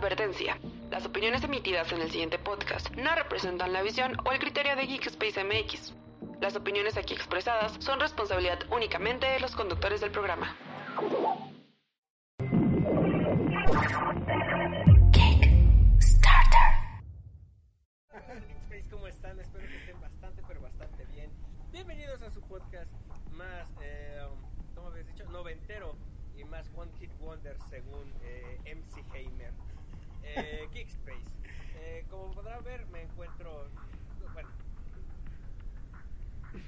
Advertencia. Las opiniones emitidas en el siguiente podcast no representan la visión o el criterio de Geekspace MX. Las opiniones aquí expresadas son responsabilidad únicamente de los conductores del programa. ¿Cómo están? Espero que estén bastante, pero bastante bien. Bienvenidos a su podcast más, eh, ¿cómo habéis dicho? Noventero y más One Hit Wonder según eh, MC Heimer. Eh, Geekspace. Eh, como podrán ver, me encuentro. Bueno.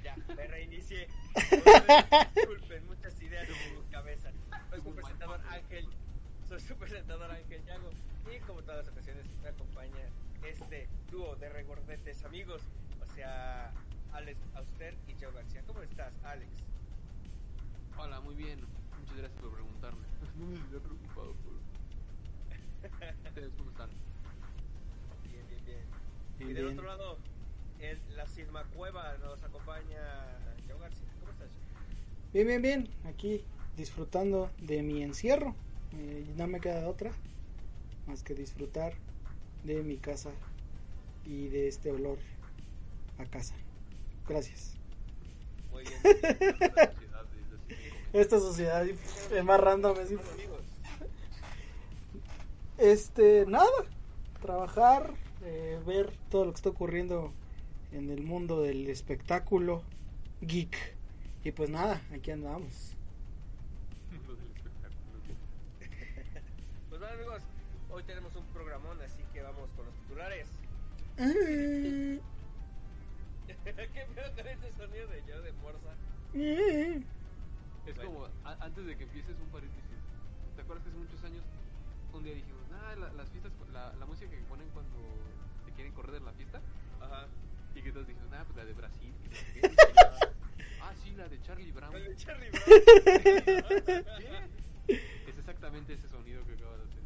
Ya, me reinicié. Disculpen, muchas ideas en mi cabeza. Soy su presentador Ángel. Soy su presentador Ángel Yago. Y como todas las ocasiones, me acompaña este dúo de regordetes amigos. O sea, Alex Auster y Joe García. ¿Cómo estás, Alex? Hola, muy bien. Muchas gracias por preguntarme. No me había preocupado por. ¿Ustedes cómo están? Bien, bien, bien. Bien, y del bien. otro lado, en la Sigma Cueva nos acompaña Joe García. ¿Cómo estás? Bien, bien, bien. Aquí disfrutando de mi encierro. Eh, no me queda otra más que disfrutar de mi casa y de este olor a casa. Gracias. Muy bien. Esta sociedad es más random. Este, nada. Trabajar, eh, ver todo lo que está ocurriendo en el mundo del espectáculo geek. Y pues nada, aquí andamos. Lo del espectáculo. pues bueno, amigos, hoy tenemos un programón, así que vamos con los titulares. Mm, ¿Qué pedo con este sonido de yo de Morsa? mm. Es como, antes de que empieces un paréntesis. ¿Te acuerdas que hace muchos años un día ah, la- las fiestas, la, la música que ponen cuando te quieren correr de la fiesta? Ajá. Y que todos dijeron, ah, pues la de Brasil. que qué". ah, sí, la de Charlie Brown. El de Charlie Brown. ¿Qué? Es exactamente ese sonido que acaba de hacer.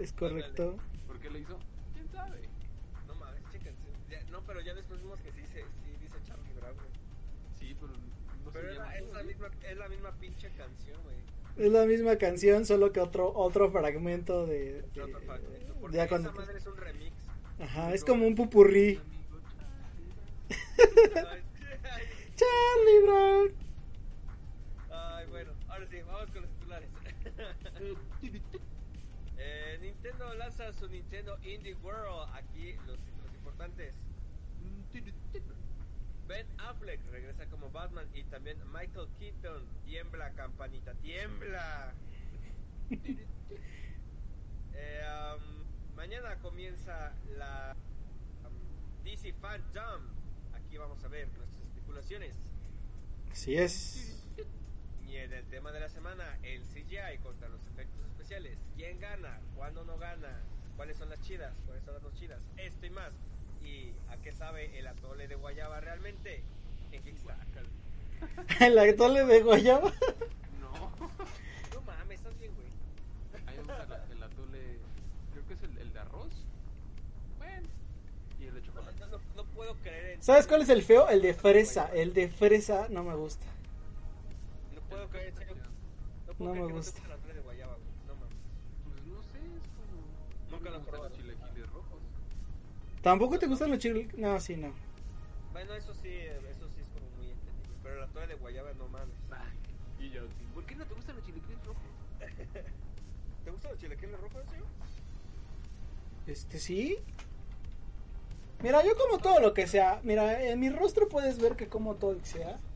Es correcto. ¿Por qué le hizo? ¿Quién sabe? No mames, chéquense. Ya- No, pero ya después vimos que sí, dice, sí dice Charlie Brown, güey. Sí, pero no Pero se es llama la, la misma, es la misma pinche canción, güey. Es la misma canción, solo que otro otro fragmento de. de- Otro fragmento, Porque ya esa cuando- madre es un remix. Ajá, es como un pupurrí. Amigo Charlie Brown. Ay, Charlie Brown. Ay, bueno, ahora sí, vamos con los titulares. Eh, Nintendo lanza su Nintendo Indie World. Aquí los títulos importantes. Ben Affleck regresa como Batman y también Michael Keaton. Tiembla, campanita, tiembla. Eh, um, mañana comienza la um, DC Fandom. Aquí vamos a ver nuestras especulaciones. Así es. Y en el tema de la semana, el CGI contra los efectos especiales. ¿Quién gana? ¿Cuándo no gana? ¿Cuáles son las chidas? ¿Cuáles son las no chidas? Esto y más. ¿Y a qué sabe el atole de guayaba realmente? En Kickstarter. El atole de Guayaba. No. No mames, estás bien, güey. A mí me gusta el atole, creo que es el, el de arroz. Bueno. Y el de chocolate. no, no, no puedo creer en ¿Sabes cuál es el feo? El de fresa. El de fresa no me gusta. No puedo creer en serio. No, puedo No creer me que no te gusta. el atole de guayaba, güey. No mames. Pues no sé, es como... Nunca me lo he probado. ¿Tampoco te gustan los chiles? No, sí, no. Bueno, eso sí, eso sí es como muy entendible. Pero el atole de guayaba no mames. Y yo, ¿por qué no te gustan los chilaquiles rojos? ¿Te gustan los chilaquiles rojos, tío? Este sí. Mira, yo como todo lo que sea. Mira, en mi rostro puedes ver que como todo lo que sea. No.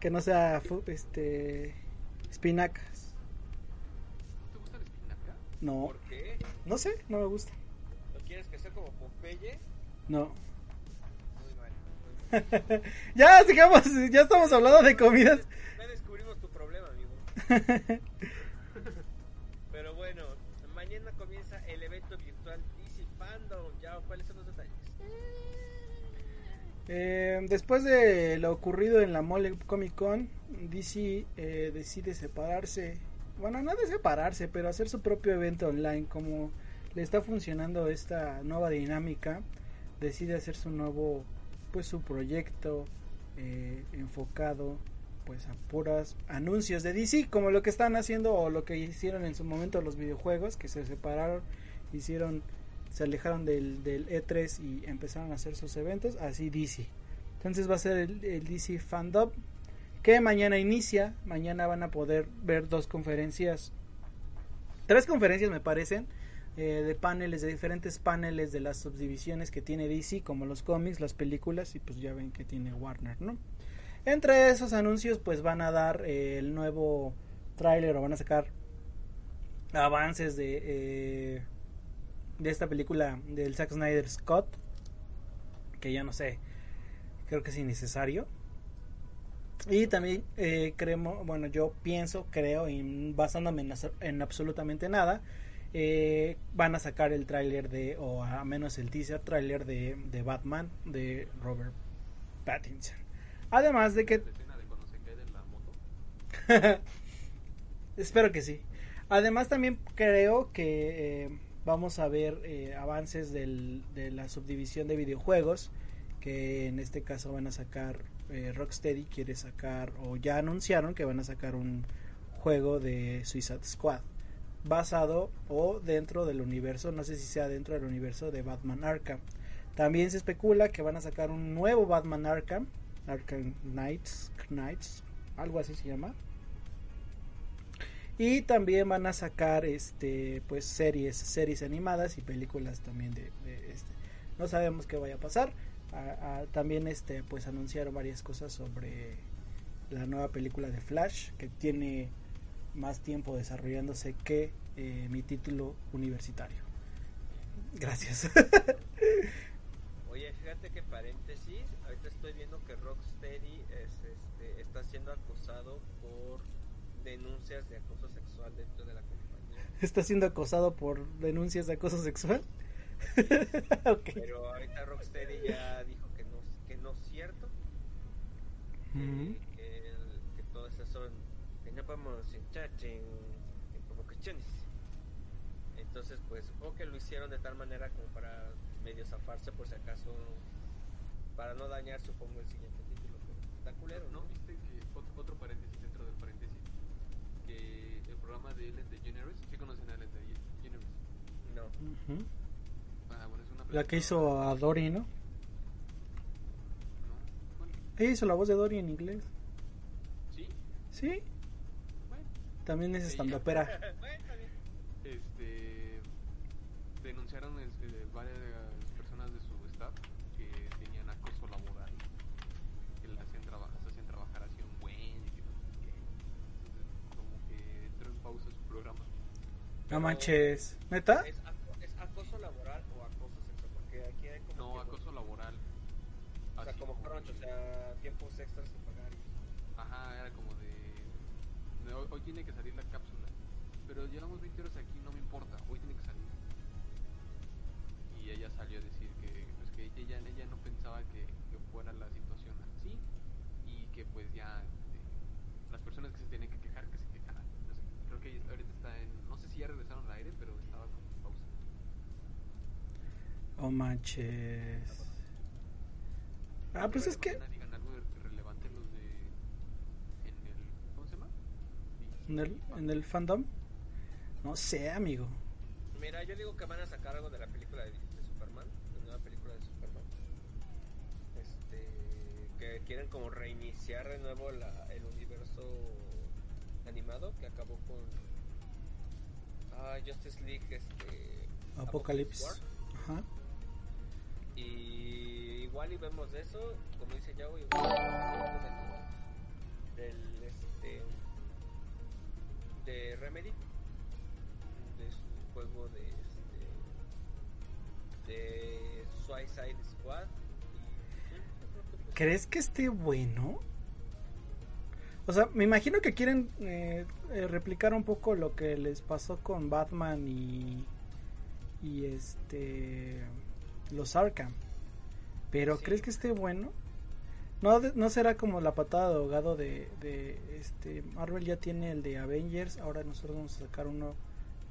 Que no sea este espinacas. ¿Te gusta la espinaca? No, ¿Por qué? no sé, no me gusta. ¿No quieres que sea como Popeye? No. Muy mal. Muy mal. ya sigamos, ya estamos hablando de comidas. Ya descubrimos tu problema, amigo. Pero bueno, mañana comienza el evento virtual DC Fandom. Ya, ¿cuáles son los detalles? Eh, después de lo ocurrido en la Mole Comic Con, DC eh, decide separarse. Bueno, no de separarse, pero hacer su propio evento online. Como le está funcionando esta nueva dinámica, decide hacer su nuevo, pues su proyecto eh, enfocado pues a puras anuncios de DC, como lo que están haciendo o lo que hicieron en su momento los videojuegos, que se separaron, hicieron, se alejaron del, del E3 y empezaron a hacer sus eventos, así DC. Entonces va a ser el, el DC Fandom, que mañana inicia, mañana van a poder ver dos conferencias, tres conferencias me parecen, eh, de paneles, de diferentes paneles de las subdivisiones que tiene DC, como los cómics, las películas y pues ya ven que tiene Warner, ¿no? Entre esos anuncios pues van a dar eh, el nuevo tráiler o van a sacar avances de, eh, de esta película del Zack Snyder Scott, que ya no sé, creo que es innecesario. Y también creemos, bueno, yo pienso, creo, y basándome en absolutamente nada, eh, van a sacar el tráiler de, o a menos el teaser tráiler de, de Batman de Robert Pattinson. Además de que... ¿La escena de cuando se cae de la moto? Espero que sí. Además también creo que eh, vamos a ver eh, avances del, de la subdivisión de videojuegos que en este caso van a sacar Rocksteady quiere sacar o ya anunciaron que van a sacar un juego de Suicide Squad basado o dentro del universo, no sé si sea dentro del universo de Batman Arkham. También se especula que van a sacar un nuevo Batman Arkham, Arkham Knights, Knights, algo así se llama. Y también van a sacar este pues series, series animadas y películas también de, este. No sabemos qué vaya a pasar. También este pues anunciaron varias cosas sobre la nueva película de Flash que tiene más tiempo desarrollándose que eh, mi título universitario. Gracias. Oye, fíjate que paréntesis, ahorita estoy viendo que Rocksteady es, este, está siendo acosado por denuncias de acoso sexual dentro de la compañía. ¿Está siendo acosado por denuncias de acoso sexual? okay. Pero ahorita Rocksteady ya dijo que no, que no es cierto. -huh. que, que, que todo eso son que no podemos entrar en, en provocaciones. Entonces, pues supongo que lo hicieron de tal manera como para medio zafarse por si acaso, para no dañar, supongo, el siguiente título. Pero está culero, ¿no? ¿Viste que otro, otro paréntesis dentro del paréntesis? Que el programa de Ellen DeGeneres, ¿sí conocen a Ellen DeGeneres? No. Uh -huh. ah, bueno, es una La que hizo a Dory, ¿no? No, bueno, Ella hizo la voz de Dory en inglés. ¿sí? Sí. También es estandopera. este denunciaron este, varias personas de su staff que tenían acoso laboral que le hacían trabajar se hacían trabajar así un buen y que. Entonces, como que entró en pausa su programa No manches. ¿Neta? ¿Es, hoy, tiene que salir la cápsula pero llevamos 20 horas aquí no me importa hoy tiene que salir. Y ella salió a decir que pues que ella ella no pensaba que, que fuera la situación así y que pues ya este, las personas que se tienen que quejar que se quejaran. No sé, creo que ahorita está en no sé si ya regresaron al aire pero estaba como en pausa. Oh manches. Ah, pues es que Mañana digan algo relevante los de en el ¿cómo se llama? En el, en el fandom. No sé, amigo. Mira, yo digo que van a sacar algo de la película de, de Superman, la nueva película de Superman. Este, que quieren como reiniciar de nuevo la, el universo animado que acabó con ah, Justice League, este, Apocalypse. War. Ajá. Y igual y vemos eso, como dice Yao, igual del, del este de Remedy de su juego de este de Suicide Squad y, ¿Crees que esté bueno? O sea, me imagino que quieren eh, eh, replicar un poco lo que les pasó con Batman y y este los Arkham. Pero Sí. ¿crees que esté bueno? No, de- no será como la patada de ahogado de, de este Marvel ya tiene el de Avengers, ahora nosotros vamos a sacar uno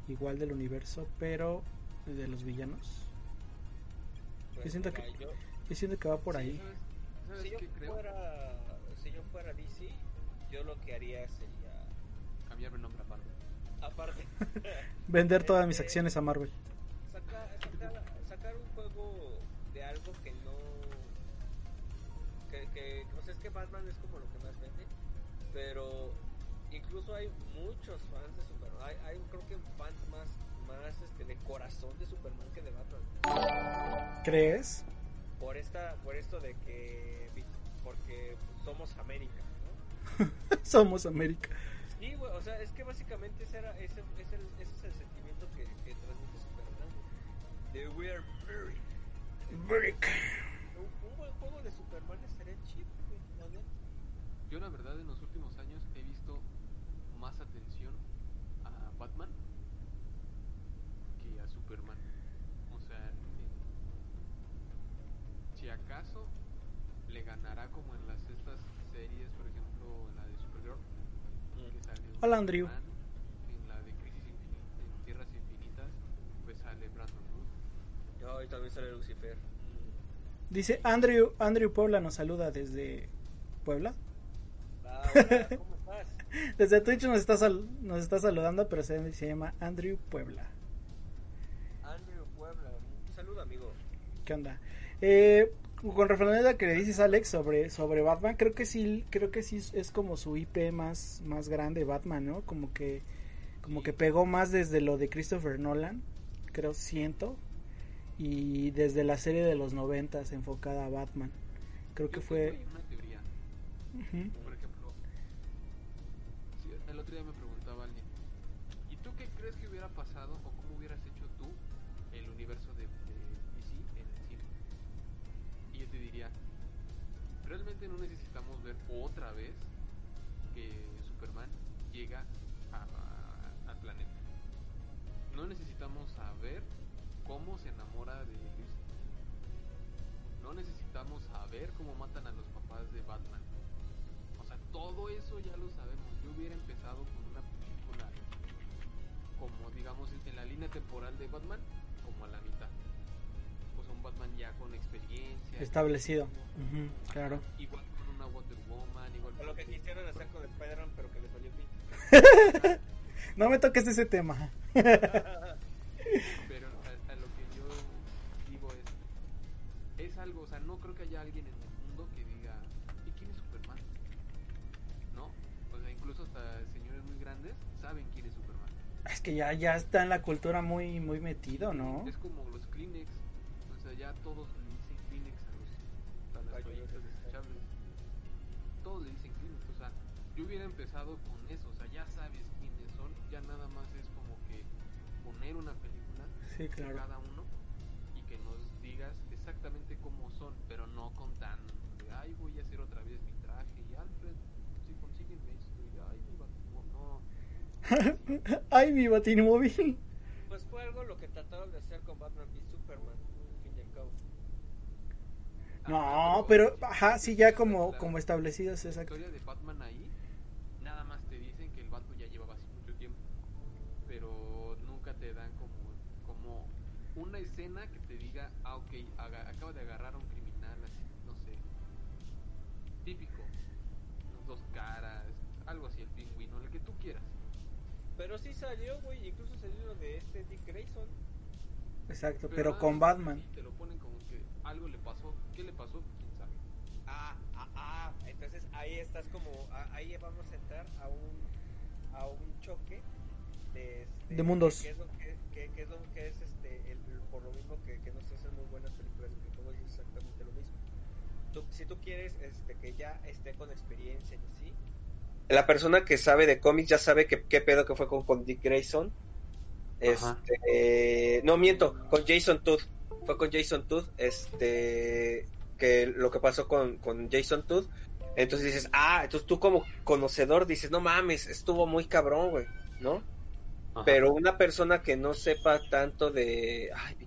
igual del universo, pero de los villanos. pues, siento mira, que- yo- Yo siento que va por Sí, ahí. ¿Sabes, ¿sabes si yo qué creo? fuera si yo fuera DC yo lo que haría sería, Cambiarme el nombre a Marvel. aparte, Vender todas mis Este, acciones a Marvel. Que Batman es como lo que más vende pero incluso hay muchos fans de Superman hay, hay creo que fans más más este de corazón de Superman que de Batman ¿Crees? por esta por esto de que porque somos América ¿no? Somos América. Sí, güey, o sea, es que básicamente ese, era, ese, es, el, ese es el sentimiento que, que transmite Superman. De We are America. América. Un, un buen juego de Superman estaría chido, güey. la neta. Yo la verdad en los últimos años he visto más atención a Batman que a Superman. O sea, en- si acaso le ganará como en las estas series, por ejemplo, la de Supergirl, que sale Hola, Andrew. En la de Crisis Infinita, en Tierras Infinitas, pues sale Brandon. No, y también sale Lucifer. Dice Andrew, Andrew Puebla nos saluda desde Puebla. Hola, ¿cómo estás? Desde Twitch nos está, sal- nos está saludando, pero se, se llama Andrew Puebla. Andrew Puebla. Un saludo, amigo. ¿Qué onda? Eh, con referencia a lo que le dices Alex sobre, sobre Batman, creo que sí, creo que sí es- como su IP más, más grande Batman, ¿no? Como que, como que pegó más desde lo de Christopher Nolan, creo siento, y desde la serie de los noventas enfocada a Batman. Creo que fue. una teoría. Por No necesitamos saber cómo matan a los papás de Batman. O sea, todo eso ya lo sabemos. Yo hubiera empezado con una película como, digamos, en la línea temporal de Batman, como a la mitad. Pues un Batman ya con experiencia. Establecido. Claro. Igual con una Wonder Woman, igual O lo que con- quisieron hacer con Spider-Man, pero que les valió pito. No me toques ese tema. Es que ya, ya está en la cultura muy, muy metido, ¿no? Es como los Kleenex, o sea, ya todos le dicen Kleenex a, los, a las toallitas desechables. Todos le dicen Kleenex, o sea, yo hubiera empezado con eso, o sea, ya sabes quiénes son, ya nada más es como que poner una película Sí, claro. cada uno Ay, mi batimóvil. Pues fue algo lo que trataron de hacer con Batman y Superman, fin y al cabo. No, pero, ajá, sí, ya como, como establecidos, La exacto. historia de Batman ahí, nada más te dicen que el vato ya llevaba hace mucho tiempo, pero nunca te dan como, como una escena que te diga, ah, ok, aga- acaba de agarrar a un criminal, así, no sé, típico, unas dos caras, algo así, el pingüino, el que tú quieras. Pero sí salió, güey, incluso salió lo de este Dick Grayson. Exacto, pero nada con Batman. Te lo ponen como que algo le pasó, ¿qué le pasó? ¿Quién sabe? Ah, ah, ah, entonces ahí estás como, ah, ahí vamos a entrar a un, a un choque de, este, De mundos. Que es lo que, que- que es, lo que es este, el, por lo mismo que, que no se hacen muy buenas películas videojuegos y es exactamente lo mismo. Tú- si tú quieres este, que ya esté con experiencia y así. La persona que sabe de cómics ya sabe que, qué pedo que fue con, con Dick Grayson. Este, no miento, con Jason Todd. Fue con Jason Todd, este, que lo que pasó con, con Jason Todd. Entonces dices, ah, entonces tú como conocedor dices, no mames, estuvo muy cabrón, güey, ¿no? Pero una persona que no sepa tanto de, ay,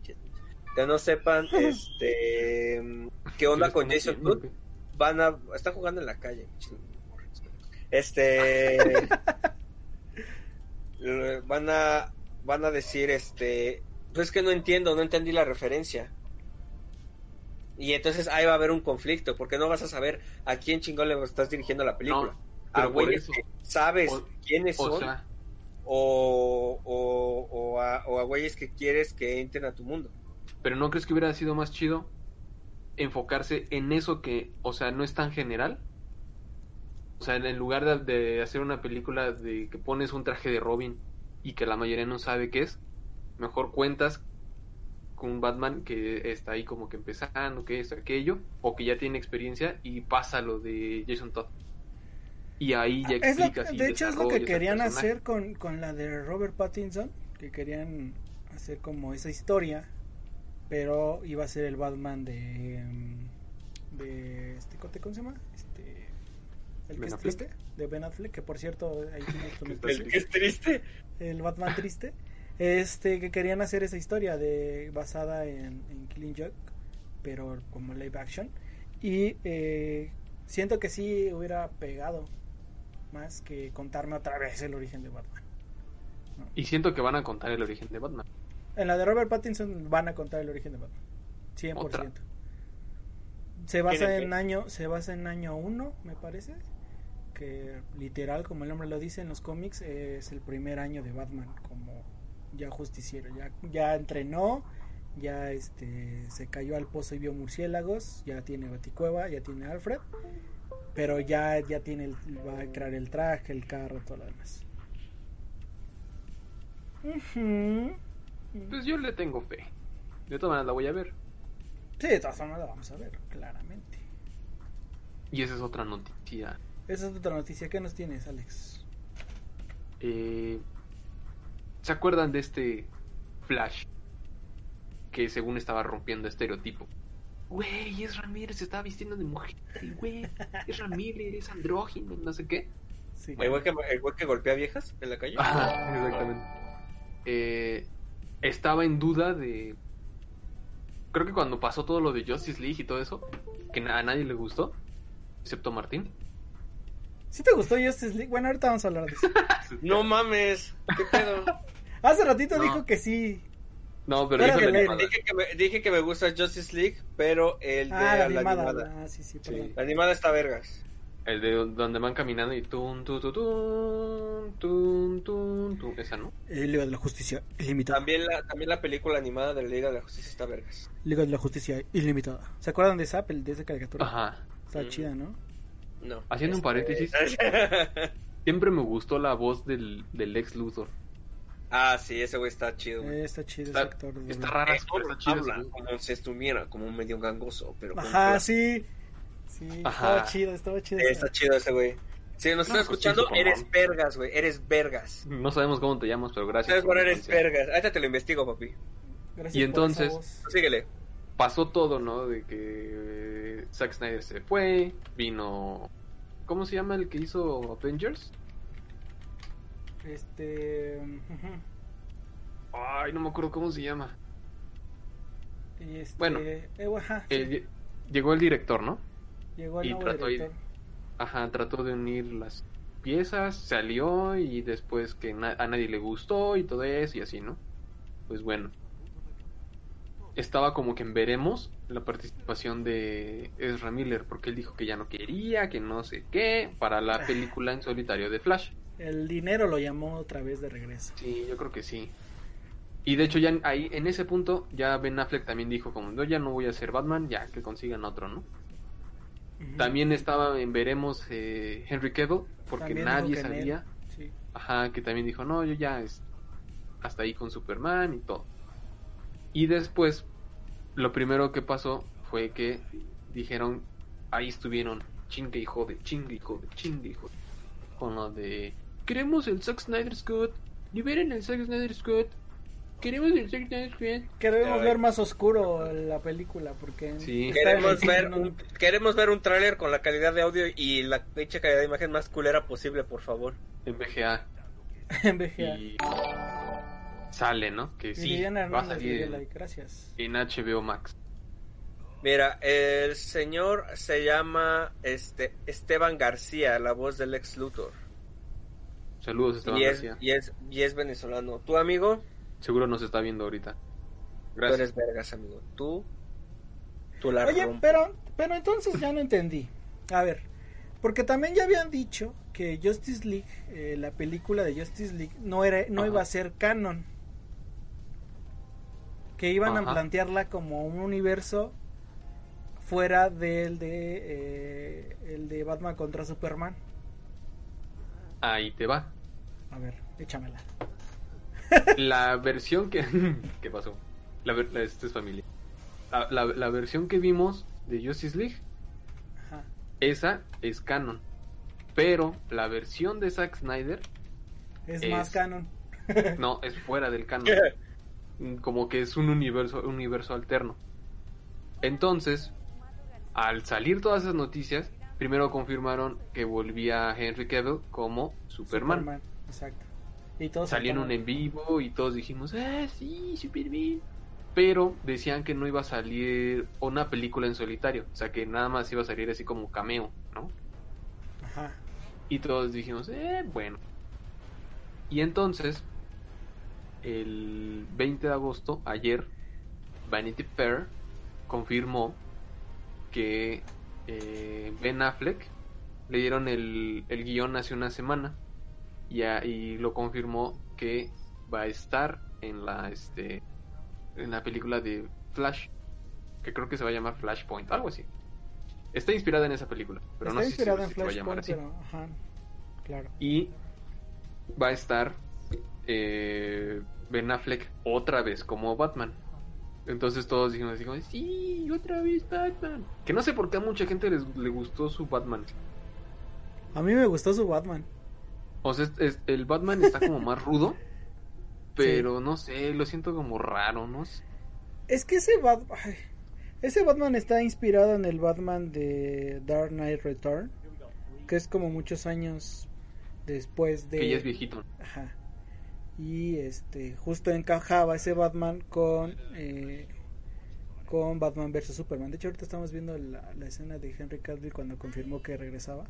que no sepan, este, qué onda con Jason Todd, van a, están jugando en la calle. Este, van a, van a decir, este, pues es que no entiendo, no entendí la referencia. Y entonces ahí va a haber un conflicto, porque no vas a saber a quién chingón le estás dirigiendo la película. Pero a güeyes que sabes O- quiénes O son sea, o, o, o a, o a güeyes que quieres que entren a tu mundo. pero ¿no crees que hubiera sido más chido enfocarse en eso que, o sea, no es tan general? O sea, en lugar de, de hacer una película de que pones un traje de Robin y que la mayoría no sabe qué es, mejor cuentas con un Batman que está ahí como que empezando, que es aquello, o que ya tiene experiencia y pasa lo de Jason Todd. Y ahí ya lo- explicas y de hecho es lo que querían hacer con, con la de Robert Pattinson, que querían hacer como esa historia, pero iba a ser el Batman de mm, de este ¿cómo se llama? Este el que Ben es triste, de Ben Affleck, que por cierto ahí tienes tu El que es triste. el Batman triste, este que querían hacer esa historia de basada en, en Killing Joke, pero como live action y eh, siento que sí hubiera pegado más que contarme otra vez el origen de Batman. Y siento que van a contar el origen de Batman. En la de Robert Pattinson van a contar el origen de Batman. 100%. Otra. Se basa ¿Tiene en fe? año se basa en año 1, me parece, que literal como el nombre lo dice en los cómics es el primer año de Batman como ya justiciero, ya ya entrenó, ya este se cayó al pozo y vio murciélagos, ya tiene Baticueva, ya tiene Alfred, pero ya ya tiene el, va a crear el traje, el carro, todo lo demás. Pues yo le tengo fe. De todas maneras la voy a ver. Sí, de todas formas la vamos a ver, claramente. Y esa es otra noticia. Esa es otra noticia. ¿Qué nos tienes, Alex? Eh, ¿Se acuerdan de este Flash? Que según estaba rompiendo estereotipo. Güey, es Ramírez, se estaba vistiendo de mujer, güey. Es Ramírez, es andrógino, no sé qué. Sí. El güey que, el güey que golpea viejas en la calle. Ajá, exactamente. Eh, estaba en duda de. Creo que cuando pasó todo lo de Justice League y todo eso, que a nadie le gustó, excepto Martín. ¿Sí te gustó Justice League? Bueno, ahorita vamos a hablar de eso. No mames, ¿qué pedo? Hace ratito No. dijo que sí. No, pero animada. dije, que me, dije que me gusta Justice League, pero el de Ah, la la animada. animada. Ah, sí, sí, Sí. La animada está vergas. El de donde van caminando y tun, tun, tun, tun, tun, tun, tun. Esa, ¿no? Eh, Liga de la Justicia Ilimitada. También la, también la película animada de la Liga de la Justicia está vergas. Liga de la Justicia Ilimitada. ¿Se acuerdan de esa, de esa caricatura? Ajá. Está Mm. chida, ¿no? No. Haciendo un paréntesis. Siempre me gustó la voz del, del ex Luthor. ah, sí, ese güey está chido. güey. Eh, está chido Está, ese actor. está verdad. rara, Eh, pero está chida. habla como si estuviera como un medio gangoso, pero Ajá, sí. Sí, Ajá. estaba chido, estaba chido. Eh, Está chido ese güey. Si nos No, estás pues, escuchando, eres vergas, güey. Eres vergas. No sabemos cómo te llamas, pero gracias. Sabes por eres vergas. Ahorita te lo investigo, papi. Gracias Y entonces- síguele. Pasó todo, ¿no? De que Zack Snyder se fue, vino... ¿Cómo se llama el que hizo Avengers? Este. Ay, no me acuerdo cómo se llama. Este, Bueno. eh, ajá, sí, Eh, lle- llegó el director, ¿no? llegó el y nuevo trató director. Ajá, trató de unir las piezas, salió y después que na- a nadie le gustó y todo eso y así, ¿no? Pues bueno. Estaba como que en veremos la participación de Ezra Miller porque él dijo que ya no quería, que no sé qué, para la película en solitario de Flash. El dinero lo llamó otra vez de regreso. Sí, yo creo que sí. Y de hecho ya ahí en ese punto ya Ben Affleck también dijo como yo ya no voy a ser Batman, ya que consigan otro, ¿no? También estaba en veremos eh, Henry Cavill porque También nadie sabía. Sí. Ajá, que también dijo, no, yo ya es hasta ahí con Superman y todo. Y después, lo primero que pasó fue que dijeron, ahí estuvieron, chingue y jode, chingue y jode, chingue y jode. Con lo de, queremos el Zack Snyder Scott, liberen el Zack Snyder Scott, queremos el Zack Snyder Scott. Queremos ver más oscuro la película porque Sí. Queremos ver, un, queremos ver un tráiler con la calidad de audio y la pinche calidad de imagen más culera posible, por favor. En VGA. en VGA. Y sale, ¿no? Que sí, va a salir gracias. en HBO Max. Mira, el señor se llama este Esteban García, la voz del ex Luthor. Saludos, Esteban Y es, García. y, es, y es venezolano. ¿Tu amigo? Seguro nos está viendo ahorita. Tú Gracias. eres vergas, amigo. Tú, tú la Oye, rompes. pero, pero entonces ya no entendí. A ver, Porque también ya habían dicho que Justice League, eh, la película de Justice League, no era, no Ajá. iba a ser canon. Que iban a plantearla como un universo fuera del de eh, el de Batman contra Superman. Ahí te va. A ver, échamela. La versión que... ¿Qué pasó? La, ver- este es familia. La, la- la versión que vimos de Justice League, Ajá. esa es canon. Pero la versión de Zack Snyder, Es, Es- más canon. no, es fuera del canon. Como que es un universo, un universo alterno. Entonces, al salir todas esas noticias, primero confirmaron que volvía Henry Cavill como Superman. Exacto. Y todos saltaron. en vivo y todos dijimos, ah, sí, Superman. Pero decían que no iba a salir una película en solitario, o sea que nada más iba a salir así como cameo, ¿no? Ajá. Y todos dijimos, eh, bueno. Y entonces, el 20 de agosto, ayer, Vanity Fair confirmó que eh, Ben Affleck le dieron el, el guion hace una semana y, a- y lo confirmó que va a estar en la este en la película de Flash que creo que se va a llamar Flashpoint algo así está inspirada en esa película pero Está no sé si- inspirada si, en se va a llamar Flashpoint, así pero ajá. Claro. y va a estar eh, Ben Affleck otra vez como Batman. Entonces todos dijimos como, sí, otra vez Batman. Que no sé por qué a mucha gente les, le gustó su Batman. A mí me gustó su Batman. O sea, es- es- el Batman está como más rudo, pero no sé, lo siento como raro, ¿no? sé. Es que ese Batman. Ese Batman está inspirado en el Batman de Dark Knight Return. Que es como muchos años después de. Que ya es viejito. Ajá. Y este. Justo encajaba ese Batman con. eh, con Batman vs Superman. De hecho, ahorita estamos viendo la, la escena de Henry Cavill cuando confirmó que regresaba.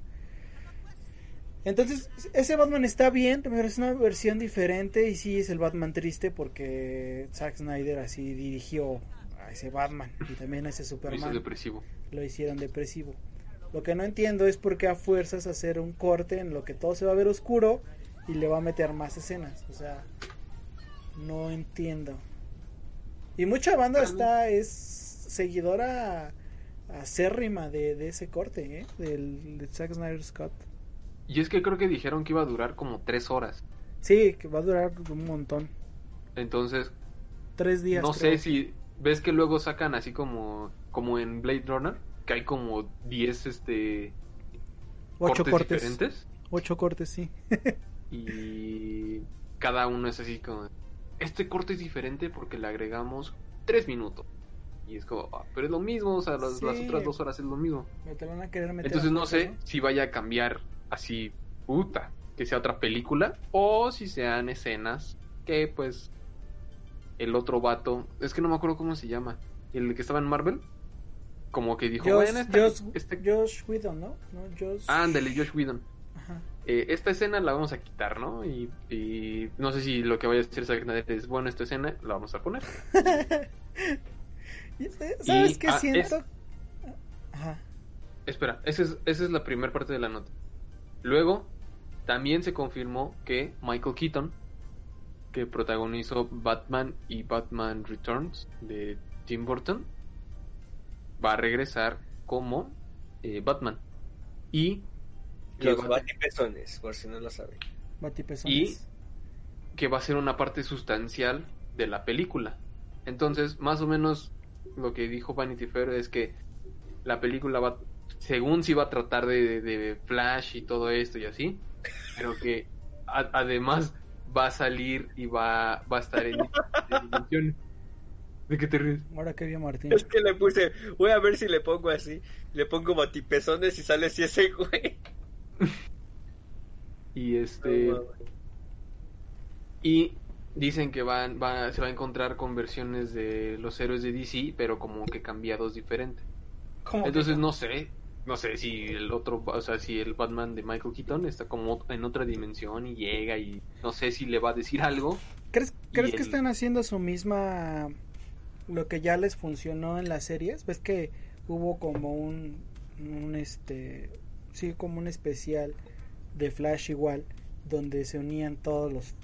Entonces, ese Batman está bien, pero es una versión diferente y sí es el Batman triste porque Zack Snyder así dirigió a ese Batman y también a ese Lo hizo Superman. depresivo. Lo hicieron depresivo. Lo que no entiendo es por qué a fuerzas hacer un corte en lo que todo se va a ver oscuro y le va a meter más escenas. O sea, no entiendo. Y mucha banda está, es seguidora acérrima de, de ese corte, ¿eh? Del de Zack Snyder Scott. Y es que creo que dijeron que iba a durar como tres horas. Sí, que va a durar un montón. Entonces, Tres días. no creo. sé si ves que luego sacan así como como en Blade Runner, que hay como 10 este Ocho cortes. diferentes Ocho cortes, sí. y cada uno es así como este corte es diferente porque le agregamos tres minutos y es como ah, pero es lo mismo o sea las, las otras dos horas es lo mismo Me te van a querer meter entonces a no sé si vaya a cambiar así puta que sea otra película o si sean escenas que pues el otro vato es que no me acuerdo cómo se llama el que estaba en Marvel como que dijo Josh, bueno Josh, este- Josh Whedon, ¿no? ¿No? Josh... ándale Josh Whedon Ajá. Eh, esta escena la vamos a quitar, ¿no? Y, y no sé si lo que vaya a decir Zack es, bueno, esta escena la vamos a poner. Y, ¿Sabes qué ah, siento? es- Ajá. Espera, esa es, esa es la primera parte de la nota. Luego, también se confirmó que Michael Keaton, que protagonizó Batman y Batman Returns de Tim Burton, va a regresar como eh, Batman. Y que Los va- batipezones, por si no lo saben. Batipezones. que va a ser una parte sustancial de la película. Entonces, más o menos lo que dijo Vanity Fair es que la película va, según si va a tratar de, de- de Flash y todo esto y así, pero que a- además va a salir y va, va a estar en, en. ¿De qué te ríes? Ahora que vio Martín. Es que le puse, voy a ver si le pongo así. Le pongo batipezones y sale así ese güey. Y este... Y dicen que van, va, se va a encontrar con versiones de los héroes de DC, pero como que cambiados diferentes. ¿Cómo que Entonces no? no sé, no sé si el otro, o sea, si el Batman de Michael Keaton está como en otra dimensión y llega y no sé si le va a decir algo. ¿Crees, crees que el- están haciendo su misma... Lo que ya les funcionó en las series? ¿Ves que hubo como un... un este sí, como un especial de Flash igual, donde se unían todos los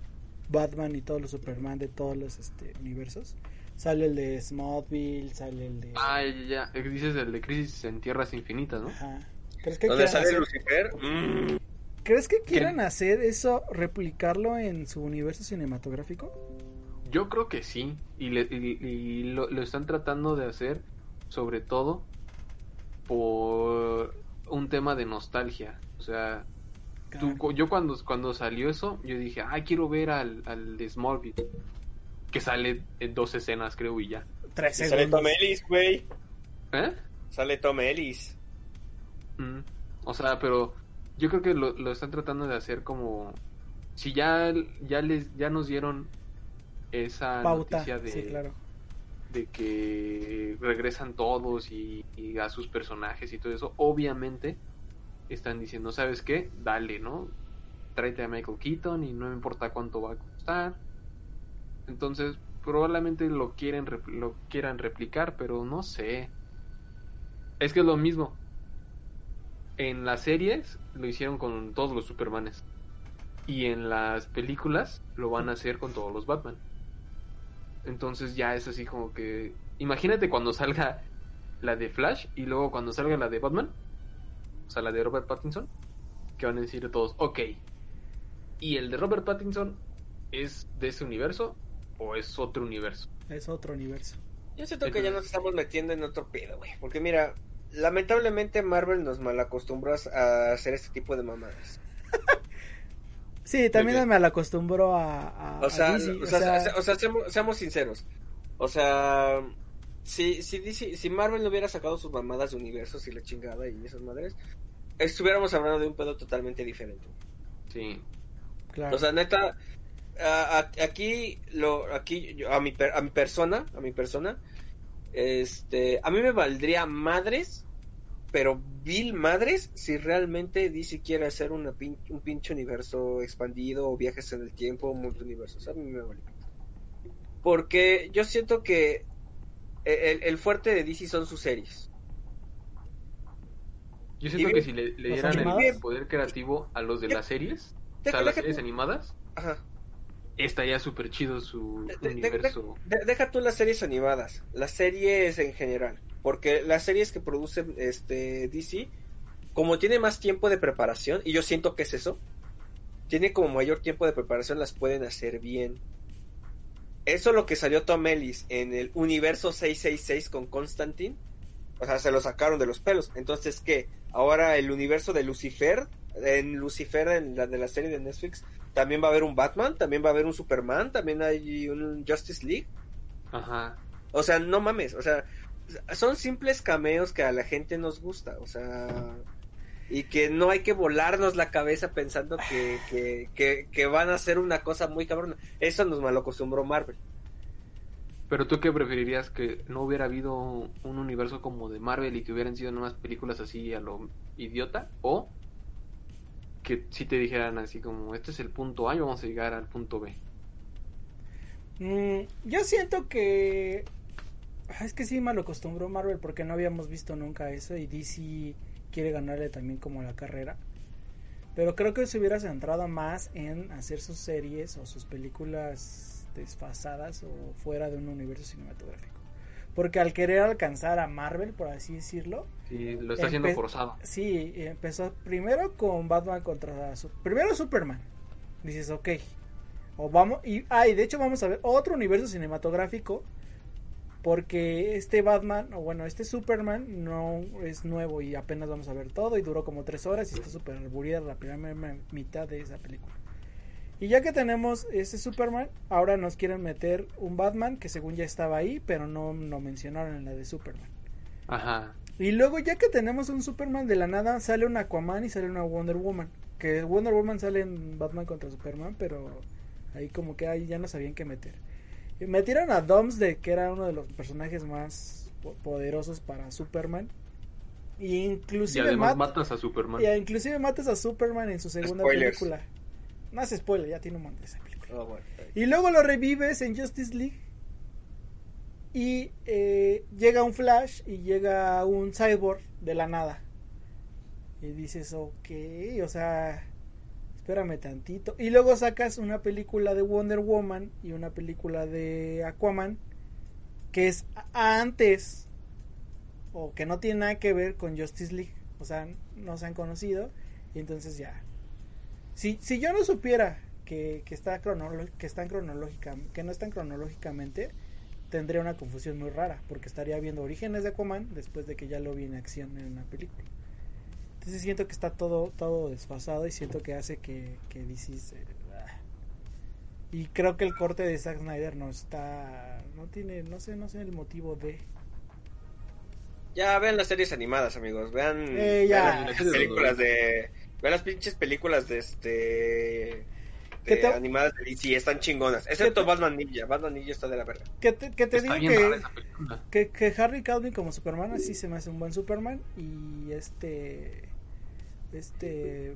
Batman y todos los Superman de todos los este, universos. Sale el de Smallville, sale el de... Ah, ya, ya. Dices el de Crisis en Tierras Infinitas, ¿no? Ajá. ¿Crees que, ¿Dónde sale hacer, Lucifer? Mm. ¿Crees que quieran hacer eso, replicarlo en su universo cinematográfico? Yo creo que sí. Y, le- y- y lo, lo están tratando de hacer, sobre todo, por un tema de nostalgia. O sea, tú- yo cuando, cuando salió eso, yo dije, ah, quiero ver al, al de Smallville. Que sale en dos escenas, creo, y ya. Tres Y sale. Tom Ellis, güey. ¿Eh? Sale Tom Ellis. Mm. O sea, pero yo creo que lo, lo están tratando de hacer como si ya ya les ya nos dieron esa Pauta, noticia de, sí, claro. De que regresan todos y, a sus personajes y todo eso, obviamente están diciendo, ¿sabes qué? Dale, ¿no? Tráete a Michael Keaton y no me importa cuánto va a costar. Entonces, probablemente lo quieren lo quieran replicar, pero no sé. Es que es lo mismo. En las series lo hicieron con todos los Supermanes. Y en las películas lo van a hacer con todos los Batman. Entonces ya es así como que... Imagínate cuando salga la de Flash y luego cuando salga la de Batman. O sea, la de Robert Pattinson. Que van a decir todos, ok. ¿Y el de Robert Pattinson es de ese universo o es otro universo? Es otro universo. Yo siento que ya nos estamos metiendo en otro pedo, güey. Porque mira, lamentablemente Marvel nos malacostumbró a hacer este tipo de mamadas. Sí, también me acostumbro a, a, O sea, a DC, o sea, o sea, seamos, seamos sinceros. O sea, si, si, DC si Marvel no hubiera sacado sus mamadas de universos y la chingada y esas madres, estuviéramos hablando de un pedo totalmente diferente. Sí. claro. O sea, neta, a- a- aquí, lo, aquí, yo- a mi, per- a mi persona, a mi persona, este, a mí me valdría madres, pero vil madres, si realmente DC quiere hacer una pin- un pinche universo expandido o viajes en el tiempo, multiuniversos. A mí me vale. Porque yo siento que el, el fuerte de DC son sus series. Yo siento Y que si le, le ¿Los dieran el animados? poder creativo a los de Ya- las series, o sea, las deja series animadas, Ajá. estaría súper chido su De- de- de- universo. De- deja tú las series animadas, las series en general, porque las series que produce este DC, como tiene más tiempo de preparación, y yo siento que es eso, tiene como mayor tiempo de preparación, las pueden hacer bien. Eso lo que salió Tom Ellis en el universo 666 con Constantine, o sea, se lo sacaron de los pelos. Entonces, ¿qué? Ahora el universo de Lucifer, en Lucifer, en la de la serie de Netflix, también va a haber un Batman, también va a haber un Superman, también hay un Justice League. Ajá. O sea, no mames, o sea, son simples cameos que a la gente nos gusta, o sea, y que no hay que volarnos la cabeza pensando que, que, que, que van a hacer una cosa muy cabrona. Eso nos malacostumbró Marvel. Pero tú qué preferirías que no hubiera habido un universo como de Marvel y que hubieran sido nomás películas así a lo idiota o que si te dijeran así como este es el punto A y vamos a llegar al punto B. Mm, yo siento que. Ah, Es que sí me lo acostumbró Marvel porque no habíamos visto nunca eso y DC quiere ganarle también como la carrera. Pero creo que se hubiera centrado más en hacer sus series o sus películas desfasadas o fuera de un universo cinematográfico. Porque al querer alcanzar a Marvel, por así decirlo, Sí, lo está haciendo forzado. Sí, empezó primero con Batman contra su- primero Superman. Dices, ok. O vamos y ah, y de hecho vamos a ver otro universo cinematográfico porque este Batman o bueno, este Superman no es nuevo y apenas vamos a ver todo y duró como tres horas y está súper aburrida la primera me- mitad de esa película. Y ya que tenemos ese Superman, ahora nos quieren meter un Batman que según ya estaba ahí, pero no lo mencionaron en la de Superman. Ajá. Y luego ya que tenemos un Superman de la nada, sale un Aquaman y sale una Wonder Woman. Que Wonder Woman sale en Batman contra Superman, pero ahí como que ahí ya no sabían qué meter. Y metieron a Domsday, que era uno de los personajes más po- poderosos para Superman. Y Y inclusive, además mat- matas a Superman. y inclusive matas a Superman en su segunda Spoilers. película. No hace spoiler, ya tiene un montón de esa película. Bueno. Y luego lo revives en Justice League. Y eh, llega un Flash y llega un Cyborg de la nada. Y dices, ok, o sea, espérame tantito. Y luego sacas una película de Wonder Woman y una película de Aquaman que es antes o que no tiene nada que ver con Justice League. O sea, no se han conocido y entonces ya. Si, si yo no supiera que, que, está que están que no están cronológicamente, tendría una confusión muy rara, porque estaría viendo Orígenes de Aquaman después de que ya lo vi en acción en una película. Entonces siento que está todo, todo desfasado y siento que hace que, que DC se- ah. Y creo que el corte de Zack Snyder no está, no tiene, no sé, no sé el motivo de... Ya vean las series animadas, amigos. Vean, Eh, ya. vean las películas de. Vean las pinches películas de este. ¿Qué de te- animadas de DC, están chingonas. Excepto Batman Ninja. Batman Ninja está de la verga. Que te, que te Está digo bien rara que, esa película. que, que Harry Calvin como Superman así se me hace un buen Superman y este este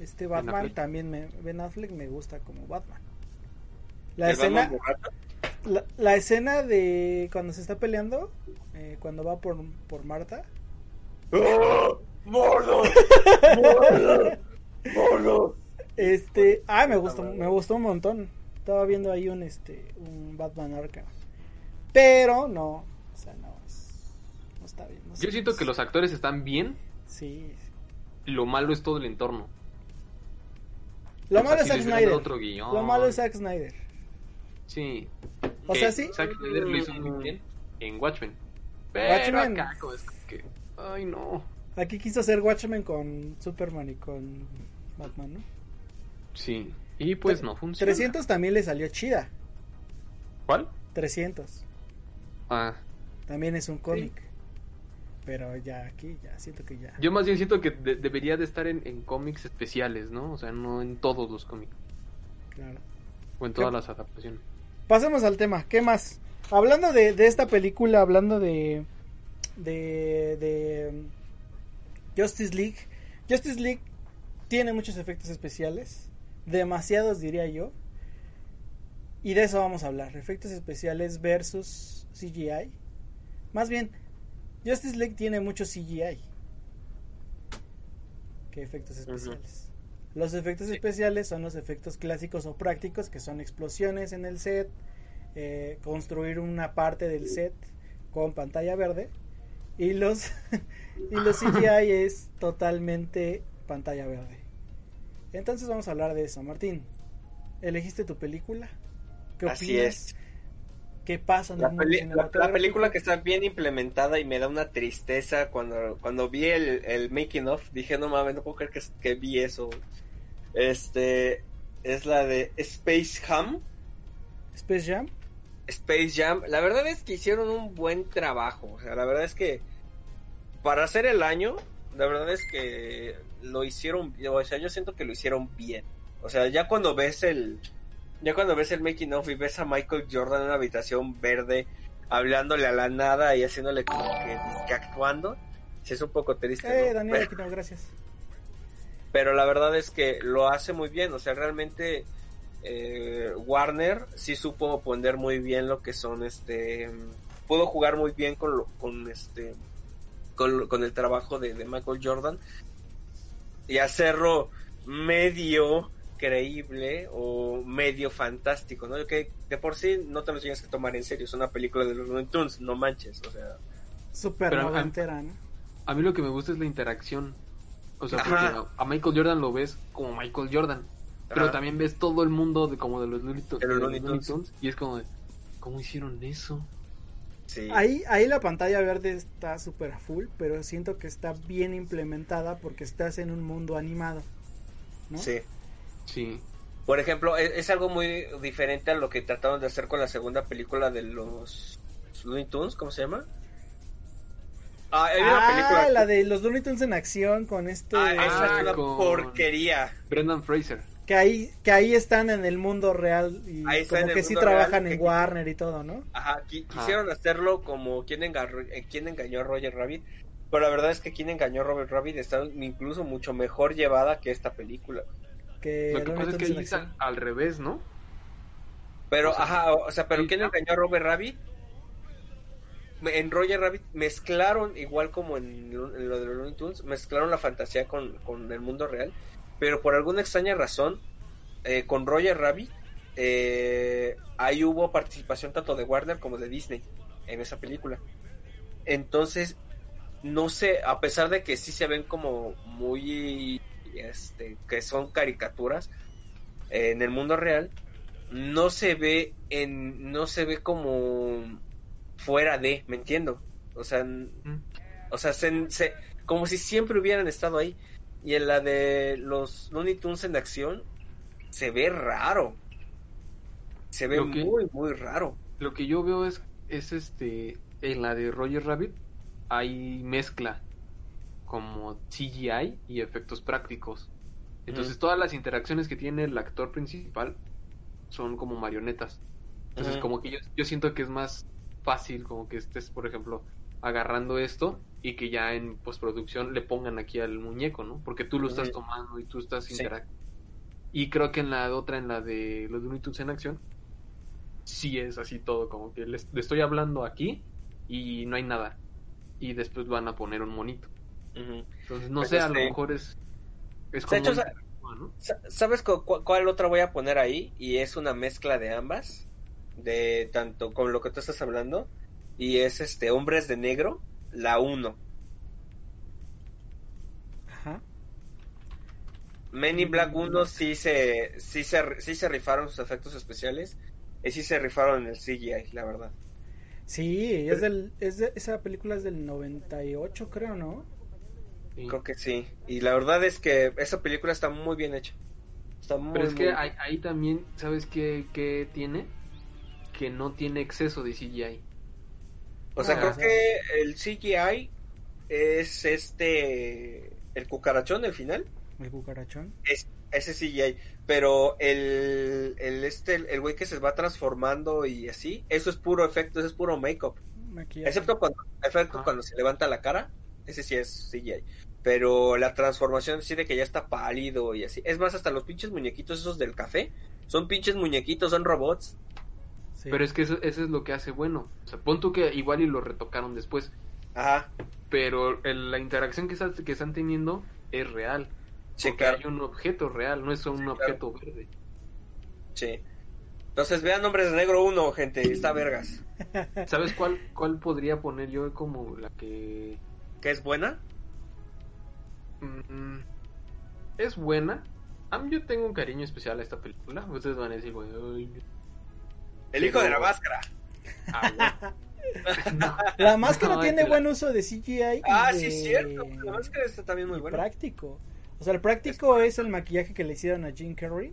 este Batman también me Ben Affleck me gusta como Batman. La escena Batman la, la escena de cuando se está peleando eh, cuando va por por Marta ¡Oh! ¡Mordo! ¡Mordo! ¡Mordo! este ah me gustó me gustó un montón estaba viendo ahí un este un Batman Arkham pero no o sea no es- no está bien no. Yo siento que los actores están bien, sí lo malo es todo el entorno. lo malo es Zack Snyder otro guion. lo malo es Zack Snyder Sí. O sea, sí. Zack Snyder lo hizo muy bien en Watchmen. Pero Watchmen. acá es que... Ay, no. Aquí quiso hacer Watchmen con Superman y con Batman, ¿no? Sí. Y pues no funciona. 300 también le salió chida. ¿Cuál? 300. Ah. También es un cómic. Pero ya aquí, ya siento que ya. Yo más bien siento que de- debería de estar en, en cómics especiales, ¿no? O sea, no en todos los cómics. Claro. O en todas las adaptaciones. Pasemos al tema. ¿Qué más? Hablando de, de esta película, hablando de. De. de. Justice League. Justice League tiene muchos efectos especiales. Demasiados, diría yo. Y de eso vamos a hablar. Efectos especiales versus CGI. Más bien, Justice League tiene mucho CGI. Que efectos especiales. Los efectos especiales son los efectos clásicos o prácticos, que son explosiones en el set, eh, construir una parte del set con pantalla verde. Y los, y los CGI es totalmente pantalla verde. Entonces vamos a hablar de eso. Martín, ¿elegiste tu película? ¿Qué Así opinas? es. ¿Qué pasa en La, peli- película que está bien implementada y me da una tristeza cuando, cuando vi el, el making of, dije no mames, no puedo creer que, que vi eso. Este es la de Space Jam. Space Jam. Space Jam, la verdad es que hicieron un buen trabajo. O sea, la verdad es que para hacer el año, la verdad es que lo hicieron, o sea, yo siento que lo hicieron bien. O sea, ya cuando ves el, ya cuando ves el making of y ves a Michael Jordan en una habitación verde, hablándole a la nada y haciéndole como que, que actuando, sí es un poco triste. Eh, ¿no? Daniel Pero- Aquino, gracias. pero la verdad es que lo hace muy bien, o sea, realmente eh, Warner sí supo poner muy bien lo que son este pudo jugar muy bien con lo- con este con, con el trabajo de, de Michael Jordan y hacerlo medio creíble o medio fantástico, ¿no? Que de por sí no te lo tienes que tomar en serio, es una película de los Looney Tunes, no manches, o sea, Super noventera, ¿no? A mí lo que me gusta es la interacción. O sea, Ajá. porque a Michael Jordan lo ves como Michael Jordan. Pero también ves todo el mundo de como de los Looney Tunes. De los de Looney Tunes. Tunes, Y es como de, ¿cómo hicieron eso? sí. Ahí, ahí la pantalla verde está súper a full, pero siento que está bien implementada porque estás en un mundo animado. ¿no? Sí. Sí. Por ejemplo, e- es, algo muy diferente a lo que trataron de hacer con la segunda película de los Looney Tunes, ¿cómo se llama? Ah, hay una Ah, película. la de los Looney Tunes en acción con este... Ah, esa es Ah, una con- porquería. Brendan Fraser. Que ahí, que ahí están en el mundo real y Ahí como que sí trabajan real, en que- Warner y todo, ¿no? Ajá, qui- Ajá. quisieron hacerlo como quien, eh, quien engañó a Roger Rabbit. Pero la verdad es que quien engañó a Robert Rabbit está incluso mucho mejor llevada que esta película. Que Lo que pasa es que ahí al, al revés, ¿no? Pero, O sea, ajá, o sea, pero ¿quién engañó a Robert Rabbit? en Roger Rabbit mezclaron, igual como en lo, en lo de los Looney Tunes, mezclaron la fantasía con, con el mundo real, pero por alguna extraña razón, eh, con Roger Rabbit, eh, ahí hubo participación tanto de Warner como de Disney en esa película. Entonces, no sé, a pesar de que sí se ven como muy, este, que son caricaturas eh, en el mundo real, no se ve en, no se ve como fuera de, ¿me entiendo? O sea, o sea, se, se- como si siempre hubieran estado ahí. Y en la de los Looney Tunes en acción, se ve raro. Se ve que- muy, muy raro. Lo que yo veo es, es este, en la de Roger Rabbit hay mezcla como CGI y efectos prácticos. Entonces Ujú. todas las interacciones que tiene el actor principal son como marionetas. Entonces como que yo, yo siento que es más fácil como que estés, por ejemplo, agarrando esto y que ya en postproducción le pongan aquí al muñeco, ¿no? Porque tú lo estás tomando y tú estás Sí. interactuando. Y creo que en la otra, en la de los Looney Tunes en acción, sí es así todo, como que le estoy hablando aquí y no hay nada. Y después van a poner un monito. Entonces, no Pues sé, a lo este- mejor es, es De como ¿Sabes cu- cu- cuál otra voy a poner ahí? Y es una mezcla de ambas, de tanto con lo que tú estás hablando, y es este Hombres de Negro, la 1. Ajá. Men in Black 1 sí se, sí se, sí se rifaron sus efectos especiales, y sí se rifaron en el CGI, la verdad. Sí, es del, es de- esa película es del 98, creo, ¿no? Sí. Creo que sí. Y la verdad es que esa película está muy bien hecha. Está muy, Pero es que ahí, ahí también, ¿sabes qué, qué tiene? Que no tiene exceso de CGI. O sea, Ah, creo que el CGI es este... El cucarachón, el final. El cucarachón. Es, ese CGI, pero el, el este, el güey que se va transformando y así, eso es puro efecto, eso es puro make-up. Excepto cuando, Ajá. cuando se levanta la cara, ese sí es CGI. Pero la transformación sí de que ya está pálido y así. Es más, hasta los pinches muñequitos esos del café, son pinches muñequitos, son robots. Sí. Pero es que eso, eso es lo que hace bueno. O sea, pon tú que igual y lo retocaron después. Ajá, Pero el- la interacción que, estás- que están teniendo es real. sí, porque claro. hay un objeto real, no es un objeto verde. Sí. Entonces vean Hombres de Negro 1, gente, está vergas. ¿Sabes cuál, cuál podría poner yo como la que ¿Que es buena? Mm, es buena? A mí yo tengo un cariño especial a esta película. Ustedes van a decir, güey, El hijo Pero- de la máscara. ah. No. La máscara No, tiene la- buen uso de CGI. y Ah, de- sí, es cierto. La máscara está también muy buena. práctico. O sea, el práctico es el maquillaje que le hicieron a Jim Carrey.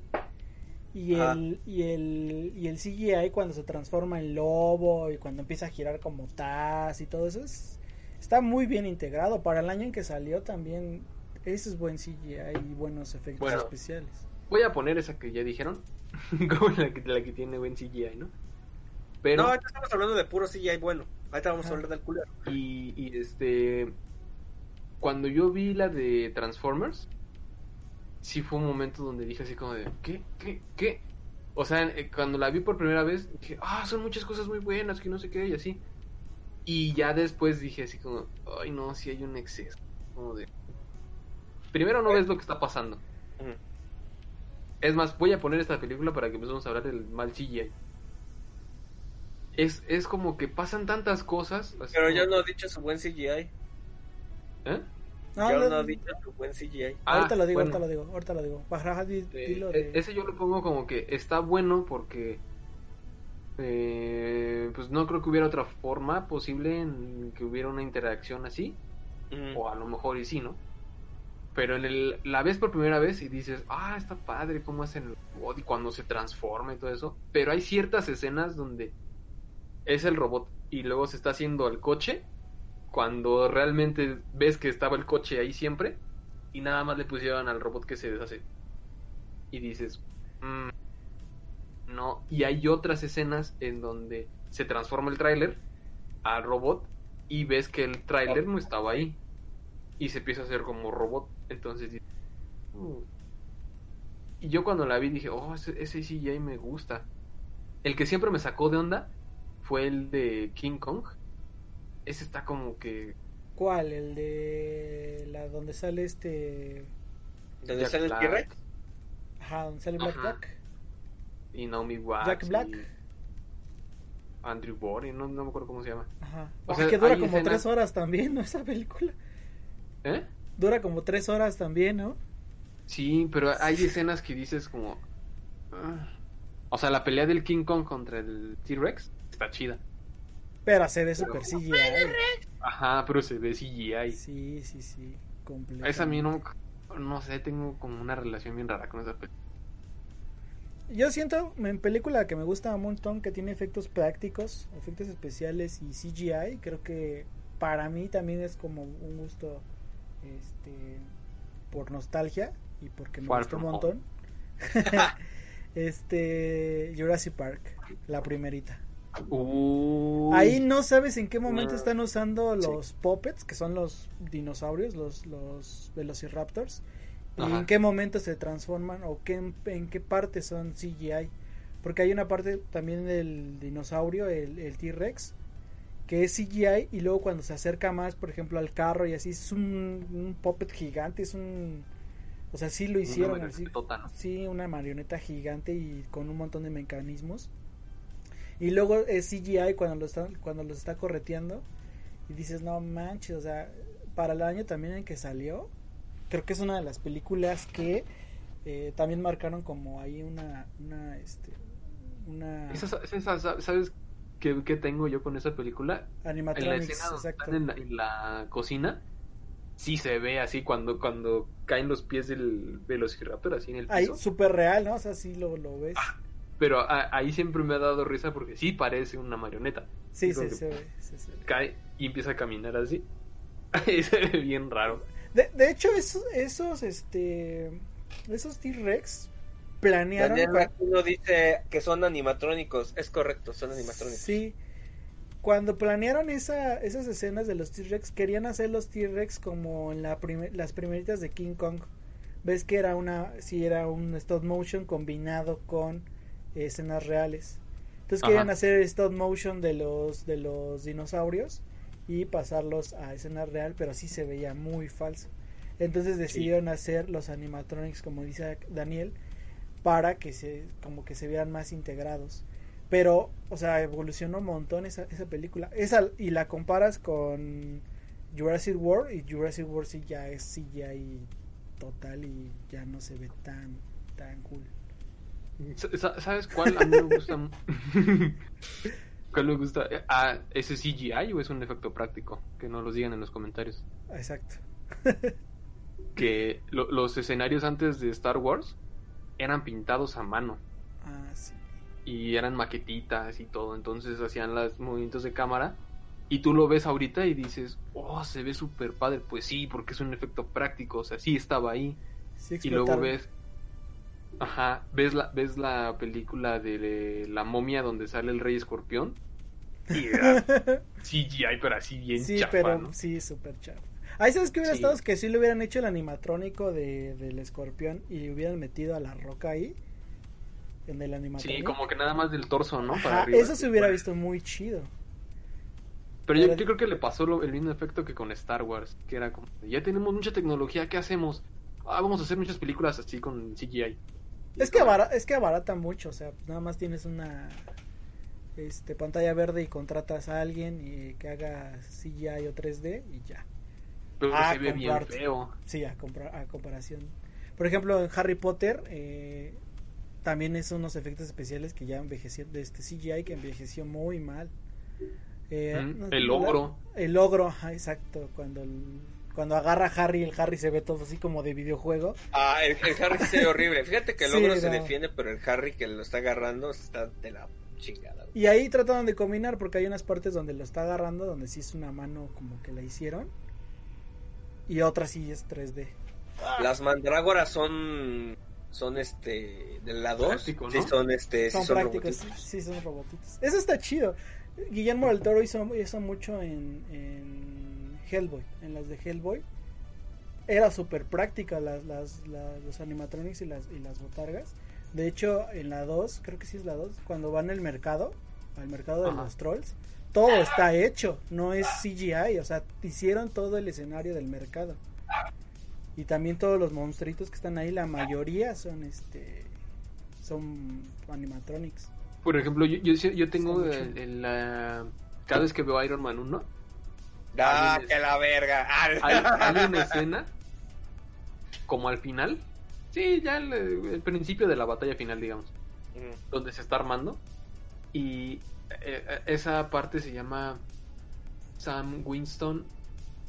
Y el, y, el, y el CGI cuando se transforma en lobo y cuando empieza a girar como Taz y todo eso es- está muy bien integrado. Para el año en que salió también, ese es buen CGI y buenos efectos Bueno. especiales. Voy a poner esa que ya dijeron, como la que, la que tiene buen CGI, ¿no? Pero No, ahorita estamos hablando de puro CGI bueno. Ahorita vamos a Ajá. hablar del culero. Y, y, este. Cuando yo vi la de Transformers, sí fue un momento donde dije así como de. ¿Qué? ¿Qué? ¿Qué? O sea, eh, cuando la vi por primera vez, dije, ah, son muchas cosas muy buenas, que no sé qué, y así. Y ya después dije así como, ay, no, sí hay un exceso. Como de. Primero no ves lo que está pasando. Es más, voy a poner esta película para que empecemos a hablar del mal CGI. Es, es como que pasan tantas cosas. así Pero como- yo no he dicho su buen CGI. ¿Eh? No, yo no, no he dicho su buen CGI. Ah, ahorita lo digo, bueno. ahorita lo digo, ahorita lo digo. Baja, di- Eh, dilo e- de- Ese yo lo pongo como que está bueno porque eh, pues no creo que hubiera otra forma posible en que hubiera una interacción así, o a lo mejor y sí, ¿no? Pero en el, la ves por primera vez y dices, ah, está padre cómo hacen el robot y cuando se transforma y todo eso. Pero hay ciertas escenas donde es el robot y luego se está haciendo el coche cuando realmente ves que estaba el coche ahí siempre y nada más le pusieron al robot que se deshace. Y dices, "Mm, no. Y hay otras escenas en donde se transforma el tráiler al robot y ves que el tráiler no estaba ahí y se empieza a hacer como robot. Entonces, "Mm". y yo cuando la vi dije, oh, ese, ese CGI me gusta. El que siempre me sacó de onda fue el de King Kong, ese está como que ¿Cuál? El de la donde sale este ¿Dónde Jack sale el T-Rex? ajá, donde sale Black Ajá. Jack. y Naomi Watts Jack Black. y Andrew Body, no, no me acuerdo cómo se llama. Ajá. O sea, que dura como escenas- tres horas también, ¿no? Esa película. ¿Eh? Dura como tres horas también, ¿no? Sí, pero hay escenas que dices como... ah. O sea, la pelea del King Kong contra el T-Rex está chida. Pero se ve Pero- super CGI. Ajá, pero se ve CGI. Sí, sí, sí. Completo. Esa a mí no... No sé, tengo como una relación bien rara con esa película. Yo siento en película que me gusta un montón que tiene efectos prácticos, efectos especiales y CGI. Creo que para mí también es como un gusto este por nostalgia y porque me Far gustó un montón. este Jurassic Park, la primerita. Uy. Ahí no sabes en qué momento están usando los puppets, que son los dinosaurios, los, los velociraptors, y en qué momento se transforman o qué, en qué parte son CGI. Porque hay una parte también del dinosaurio, el, el T-Rex, que es CGI y luego cuando se acerca más, por ejemplo, al carro y así, es un, un puppet gigante, es un... O sea, sí lo hicieron Una así. Sí, una marioneta gigante y con un montón de mecanismos. Y luego es CGI cuando lo está, cuando los está correteando. Y dices, no manches, o sea, para el año también en que salió, creo que es una de las películas que eh, también marcaron como ahí una, una, este, una Esa- esa- ¿Sabes qué tengo yo con esa película? En la animatronics, escena exacto. están en la, en la cocina, sí se ve así cuando, cuando caen los pies del velociraptor así en el Ahí, piso. súper real, ¿no? O sea, sí lo, lo ves. Pero a- ahí siempre me ha dado risa porque sí parece una marioneta. sí, sí, que- se ve, sí, se ve. Cae y empieza a caminar así. Se ve bien raro. De, de hecho, esos, esos, este, esos T-Rex planearon... Daniel Aquino dice que son animatrónicos. Es correcto, son animatrónicos. Sí. Cuando planearon esa, esas escenas de los T-Rex, querían hacer los T-Rex como en la las primeritas de King Kong. Ves que era una, sí, era un stop motion combinado con eh, escenas reales. Entonces Ajá. querían hacer stop motion de los, de los dinosaurios y pasarlos a escena real, pero sí se veía muy falso. Entonces decidieron hacer los animatronics, como dice Daniel, para que se, como que se vean más integrados. Pero, o sea, evolucionó un montón esa, esa película. Esa, y la comparas con Jurassic World, y Jurassic World sí ya es CGI total y ya no se ve tan, tan cool. Sa- ¿Sabes cuál a mí me gusta? ¿Cuál me gusta? Ah, ¿Ese CGI o es un efecto práctico? Que nos los digan en los comentarios. Exacto. Que lo- los escenarios antes de Star Wars eran pintados a mano. Ah, sí. y eran maquetitas y todo, entonces hacían los movimientos de cámara y tú lo ves ahorita y dices, oh, se ve súper padre, pues sí, porque es un efecto práctico, o sea, sí estaba ahí Sí y luego ves, ajá, ves la, ves la película de la momia donde sale el rey escorpión y era CGI, pero así bien sí, chafa, pero ¿no? sí, súper chafa. Ahí sabes que hubiera Sí. estado que si le hubieran hecho el animatrónico de, del escorpión y hubieran metido a la roca ahí en el animatrónico. Sí, como que nada más del torso, ¿no? Para Ajá, arriba. eso se hubiera visto muy chido. Pero yo, creo que le pasó lo- el mismo efecto que con Star Wars, que era como, ya tenemos mucha tecnología, ¿qué hacemos? Ah, vamos a hacer muchas películas así con CGI. Es que, abara- es que abarata mucho, o sea, nada más tienes una este pantalla verde y contratas a alguien y que haga CGI o 3D y ya. Pero Ah, se ve bien feo. Sí, a, a comparación. Por ejemplo, en Harry Potter eh, también es unos efectos especiales que ya envejecieron, de este CGI que envejeció muy mal. Eh, Mm, el ogro. El ogro, ajá, exacto. Cuando, el- cuando agarra a Harry, el Harry se ve todo así como de videojuego. Ah, el, el Harry se ve horrible. Fíjate que el Sí, ogro se defiende, pero el Harry que lo está agarrando está de la chingada. Y ahí trataron de combinar porque hay unas partes donde lo está agarrando, donde sí es una mano como que la hicieron. Y otra sí es 3D. Las mandrágoras son son este de la 2. Práctico, Sí son este son sí son prácticos, robotitos. sí, sí son robotitos. Eso está chido. Guillermo del Toro hizo, hizo mucho en, en Hellboy, en las de Hellboy. Era súper práctica las, las, las- los animatronics y las, y las botargas. De hecho, en la 2, creo que sí es la 2, cuando van al mercado, al mercado de Ajá. los trolls, todo está hecho, no es CGI, o sea, hicieron todo el escenario del mercado. Y también todos los monstruitos que están ahí, la mayoría son este son animatronics. Por ejemplo, yo, yo, yo tengo Sí, mucho. el- el, la- cada vez que veo Iron Man 1, Ah, que la verga. Hay, hay una escena como al final, sí, ya el, el principio de la batalla final, digamos, Mm. donde se está armando y eh, eh, esa parte se llama Sam Winston,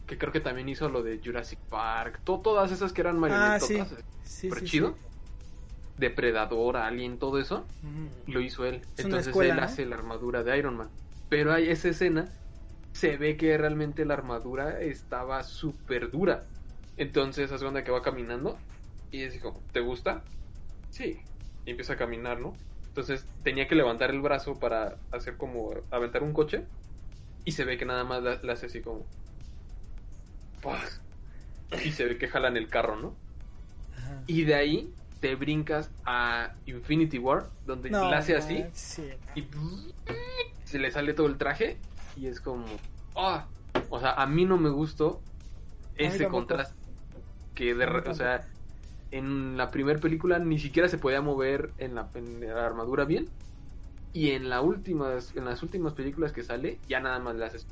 que creo que también hizo lo de Jurassic Park, to- todas esas que eran Ah, sí. marionetotas, Sí, sí, chido, sí. Depredador, Alien, todo eso, Ujú. lo hizo él. Es Entonces escuela, él ¿no? hace la armadura de Iron Man. Pero hay esa escena, se ve que realmente la armadura estaba súper dura. Entonces hace onda que va caminando y es como, ¿te gusta? Sí. Y empieza a caminar, ¿no? Entonces tenía que levantar el brazo para hacer como aventar un coche y se ve que nada más la, la hace así como... Y se ve que jalan el carro, ¿no? Ajá. Y de ahí te brincas a Infinity War, donde No, la hace así sí. y se le sale todo el traje y es como ah o sea a mí no me gustó ese contraste que de o sea en la primera película ni siquiera se podía mover en la, en la armadura bien y en la últimas en las últimas películas que sale ya nada más le haces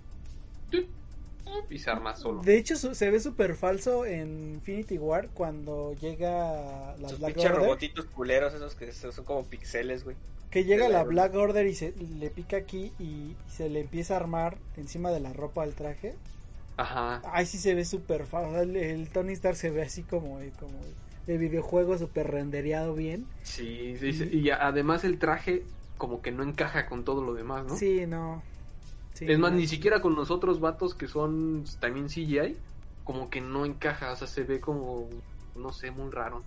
y se arma solo De hecho, su- se ve súper falso en Infinity War cuando llega la Sus Black Order. robotitos culeros, esos que son como pixeles, güey. Que llega la Black Order y se le pica aquí y, y se le empieza a armar encima de la ropa del traje. ajá Ay, sí se ve súper falso. El, el Tony Stark se ve así como, como de videojuego súper rendereado bien. sí, sí, sí, y además el traje como que no encaja con todo lo demás no Sí, no. Sí, Es más, no. ni siquiera con los otros vatos que son también CGI, como que no encaja, o sea, se ve como, no sé, muy raro.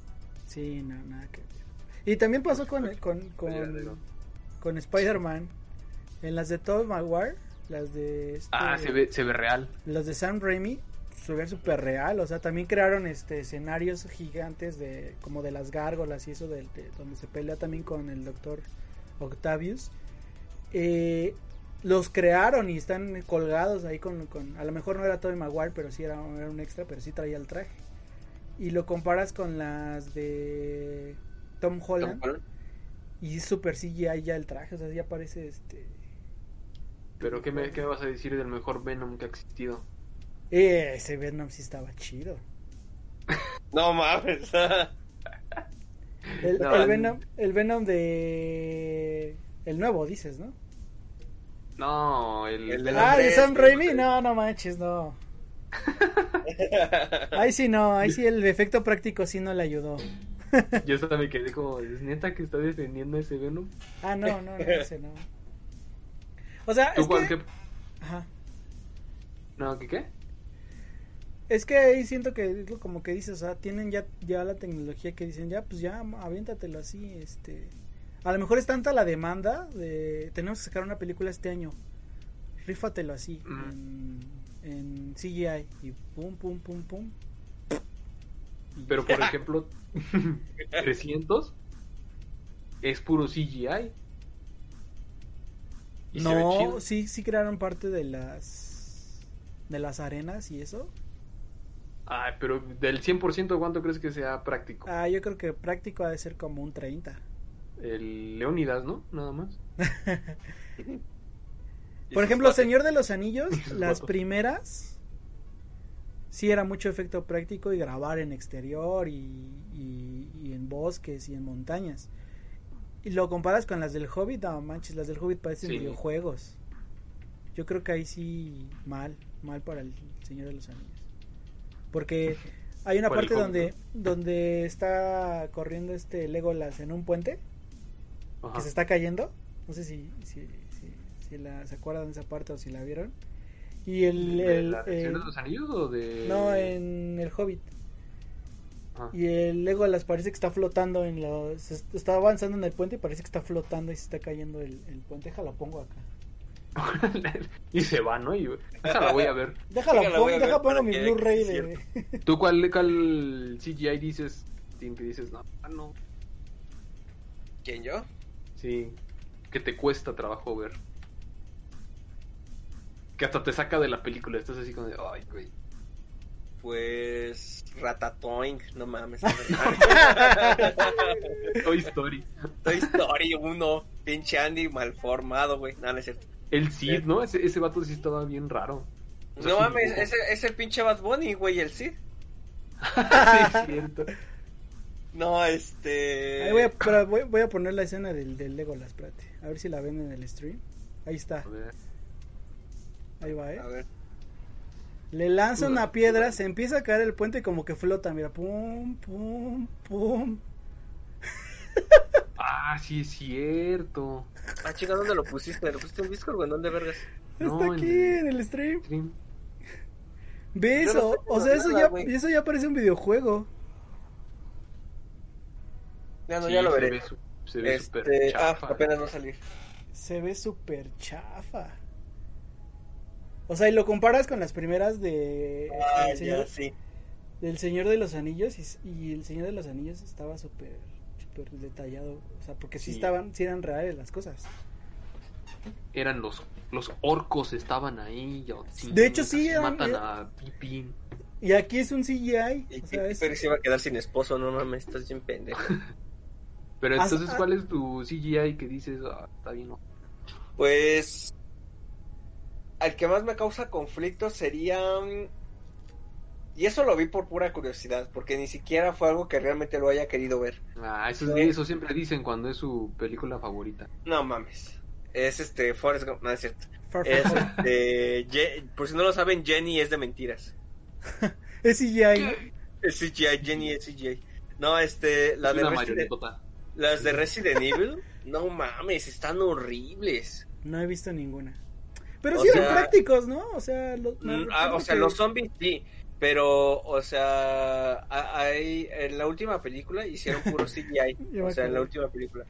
Sí, no, nada que ver. Y también pasó con, con, con, con Spider-Man. En las de Tobey Maguire, las de... este- Ah, se ve, se ve real. Los de Sam Raimi se ve súper real, o sea, también crearon este escenarios gigantes de como de las gárgolas y eso de, de- donde se pelea también con el doctor Octavius. Eh, los crearon y están colgados ahí con, con- a lo mejor no era Tobey Maguire, pero sí era, era un extra, pero sí traía el traje. Y lo comparas con las de Tom Holland y es súper CGI ya el traje, o sea, ya parece este Pero ¿qué me, ¿qué me vas a decir del mejor Venom que ha existido? Eh, ese Venom sí estaba chido. No mames. El, No, el el- Venom, el Venom de. El nuevo, dices, ¿no? No, el... El de Ah, de Sam. Raimi. No, no manches, no. Ahí sí no, ahí sí el efecto práctico sí no le ayudó. Yo hasta me quedé como, ¿es neta que está defendiendo ese Venom? Ah, no, no, no, ese no. O sea, ¿Tú es cuál, que, qué? ajá. No, ¿qué qué? Es que ahí siento que como que dices, o sea, tienen ya, ya la tecnología que dicen, ya, pues ya, aviéntatelo así, este... A lo mejor es tanta la demanda de... Tenemos que sacar una película este año. Rífatelo así, Mm. en, en CGI, y pum, pum, pum, pum. Pero por ejemplo, 300 es puro CGI. Y no, sí, sí crearon parte de las... De las arenas y eso. Ay, pero del 100% ¿cuánto crees que sea práctico? Ah, yo creo que práctico ha de ser como un 30. El Leonidas, ¿no? Nada más. Por ejemplo, Señor de los Anillos, las primeras sí era mucho efecto práctico y grabar en exterior y, y- y en bosques y en montañas. Y lo comparas con las del Hobbit, no manches, las del Hobbit parecen Sí. videojuegos. Yo creo que ahí sí mal, mal para el Señor de los Anillos. Porque hay una parte donde donde está corriendo este Legolas en un puente Ajá. que se está cayendo. No sé si, si, si, si la, se acuerdan de esa parte o si la vieron. Y el... ¿De el- la de Señor el- de los Anillos o de...? no, en el Hobbit. Ajá. Y el Legolas parece que está flotando en los... Está avanzando en el puente y parece que está flotando y se está cayendo el, el puente. Déjala, pongo acá. Y se va, ¿no? Y déjala, voy a ver. Déjala, Déjala, pongo, voy a ver deja pongo mi Blu-ray de... ¿Tú cuál, cuál CGI dices? Tim, que dices, no, ah, no. ¿Quién yo? Sí, que te cuesta trabajo ver. que hasta te saca de la película. Estás así como de, ay, güey. Pues. Ratatouille, no mames. Toy Story. Toy Story 1, pinche Andy mal formado, güey. No, no es cierto. El Cid, ¿no? Ese, ese vato sí estaba bien raro. O sea, No sí, mames, ese es el pinche Bad Bunny, güey, el Cid. sí, es cierto. No, este. Ahí voy, a, pero voy, voy a poner la escena del, del Legolas, espérate. A ver si la ven en el stream. Ahí está, A ver. ahí va, A eh. ver. Le lanza una piedra, se empieza a caer el puente y como que flota, mira, pum, pum, pum. Ah, sí es cierto. Ah, chica, ¿dónde lo pusiste? ¿Lo pusiste en Discord o en dónde vergas? No, Está aquí en en el stream. Stream. Ve no eso, o sea, eso nada, ya, eso ya parece un videojuego. Ya no, Sí, ya lo se veré. ve su- Se ve Este, súper ah, chafa. apenas va a salir. Se ve súper chafa. O sea, y lo comparas con las primeras de Ah, el señor- ya, sí. del Señor de los Anillos y, y el Señor de los Anillos estaba súper súper detallado, o sea, porque sí, Sí. estaban, sí eran reales las cosas. Eran los, los orcos estaban ahí. De hecho, sí, eran- matan a Pippin. Y aquí es un CGI, Y, o sea, y es- Perry se iba a quedar sin esposo, no mames, estás bien pendejo. Pero Ah, entonces, ah. ¿cuál es tu CGI que dices? Ah, está bien. ¿no? Pues. Al que más me causa conflicto sería. Y eso lo vi por pura curiosidad, porque ni siquiera fue algo que realmente lo haya querido ver. Ah, eso, siempre dicen cuando es su película favorita. No mames. Es este, Forrest Gump, no es cierto. Es este, Ye- por si no lo saben, Jenny es de mentiras. Es CGI, ¿no? Es CGI, Jenny es CGI. No, este, la Es de Resident, las de Resident Evil, no mames, están horribles. No he visto ninguna. Pero O sí eran sea- prácticos, ¿no? O sea, ah, recuerdo o sea, que- los zombies sí, pero, o sea, hay, en la última película hicieron puro CGI, o sea, en la última película.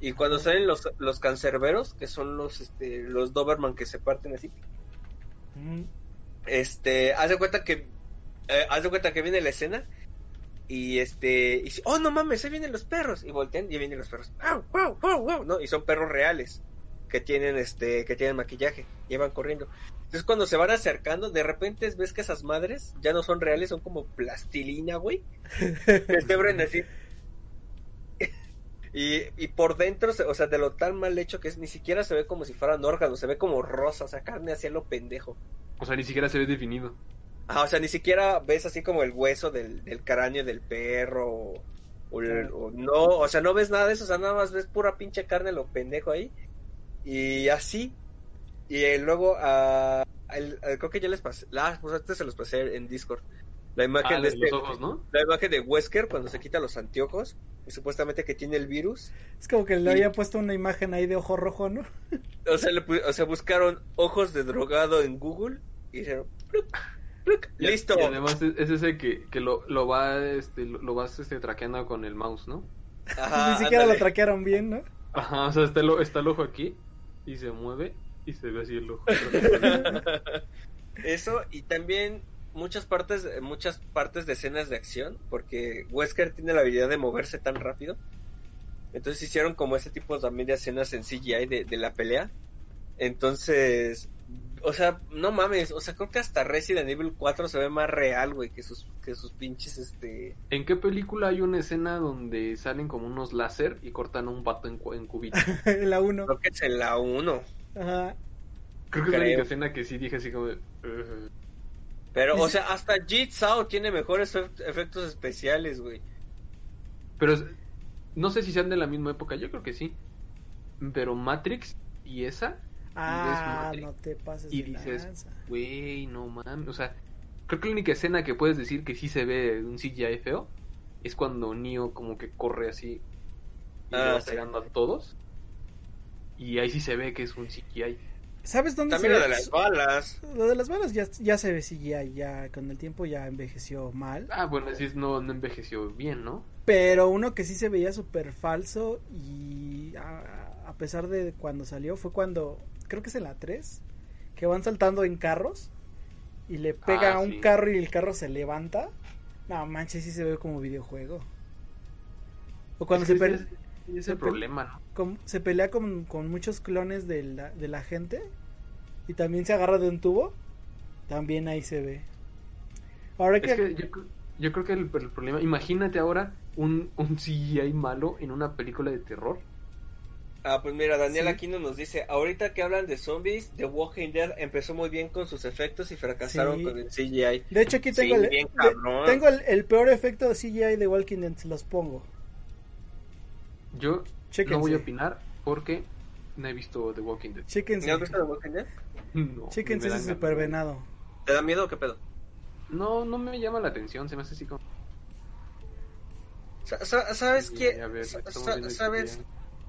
Y cuando salen los, los cancerberos, que son los, este, los Doberman que se parten así, Mm, este, haz de cuenta que, eh, haz de cuenta que viene la escena y este, y dice, oh no mames, ahí vienen los perros, y voltean y vienen los perros, ¡Au, au, au, au! ¿no? Y son perros reales que tienen, este, que tienen maquillaje y van corriendo. Entonces cuando se van acercando, de repente ves que esas madres ya no son reales, son como plastilina, güey, se así. Y, y por dentro, o sea, de lo tan mal hecho que es, ni siquiera se ve como si fueran órganos, se ve como rosa, o sea, carne hacia lo pendejo. O sea, ni siquiera se ve definido. Ah, o sea, ni siquiera ves así como el hueso del, del cráneo del perro. O, o el- o no, o sea, no ves nada de eso, o sea, nada más ves pura pinche carne lo pendejo ahí. Y así. Y eh, luego, ah, el- el- creo que ya les pasé. La, pues antes se los pasé en Discord. La imagen Ah, de de este. los ojos, ¿no? La imagen de Wesker cuando se quita los anteojos. Y supuestamente que tiene el virus. Es como que le Y- había puesto una imagen ahí de ojo rojo, ¿no? O sea, le pu- o sea, buscaron ojos de drogado en Google. Y dijeron. "Pluc, pluc, Y- Listo. Y además es, es ese que, que lo, lo va, este, lo, lo vas este, traqueando con el mouse, ¿no? Ajá, Ni siquiera lo traquearon bien, ¿no? Ajá, o sea, está el, o- está el ojo aquí y se mueve y se ve así el ojo. Eso y también muchas partes muchas partes de escenas de acción porque Wesker tiene la habilidad de moverse tan rápido. Entonces hicieron como ese tipo también de escenas en CGI de, de la pelea. Entonces, o sea, no mames, o sea, creo que hasta Resident Evil 4 se ve más real, güey, que sus que sus pinches este ¿En qué película hay una escena donde salen como unos láser y cortan a un vato en, en cubito? la 1. creo que es en la 1. Ajá. Creo que es la única escena que sí dije así como de... Pero, o sea, hasta Jigsaw tiene mejores efe- efectos especiales, güey. Pero no sé si sean de la misma época, yo creo que sí. Pero Matrix y esa, Ah, no te pases y de dices, güey, no mames. O sea, creo que la única escena que puedes decir que sí se ve un CGI feo es cuando Neo como que corre así y Ah, va sí. pegando a todos. Y ahí sí se ve que es un CGI. ¿Sabes dónde También se lo ve? de las balas. Lo de las balas ya, ya se ve CGI, ya con el tiempo ya envejeció mal. Ah, bueno, así es, no, no envejeció bien, ¿no? Pero uno que sí se veía súper falso y a, a pesar de cuando salió fue cuando, creo que es en la 3, que van saltando en carros y le pega Ah, a un sí. carro y el carro se levanta. No manches, sí se ve como videojuego. O cuando Es se, pe- ese es- ese es se el pe- problema, ¿no? con- se pelea con, con muchos clones de la, de la gente y también se agarra de un tubo, también ahí se ve. Ahora que, Es que yo creo que el, el problema, imagínate ahora un, un CGI malo en una película de terror. Ah, pues mira, Daniel Sí. Aquino nos dice, ahorita que hablan de zombies, The Walking Dead empezó muy bien con sus efectos y fracasaron Sí. con el CGI. de hecho aquí Sí, tengo el, bien de- cabrón. tengo el, el peor efecto de CGI de Walking Dead, se los pongo. Yo Chéquense. no voy a opinar porque no he visto The Walking Dead. Chéquense, ¿No has visto The Walking Dead? No, chéquense ese ganas. super venado. ¿Te da miedo o qué pedo? No, no me llama la atención, se me hace así como... Sa- sa- ¿Sabes Sí, quién? a ver, sa- estamos sa- viendo el ¿Sabes.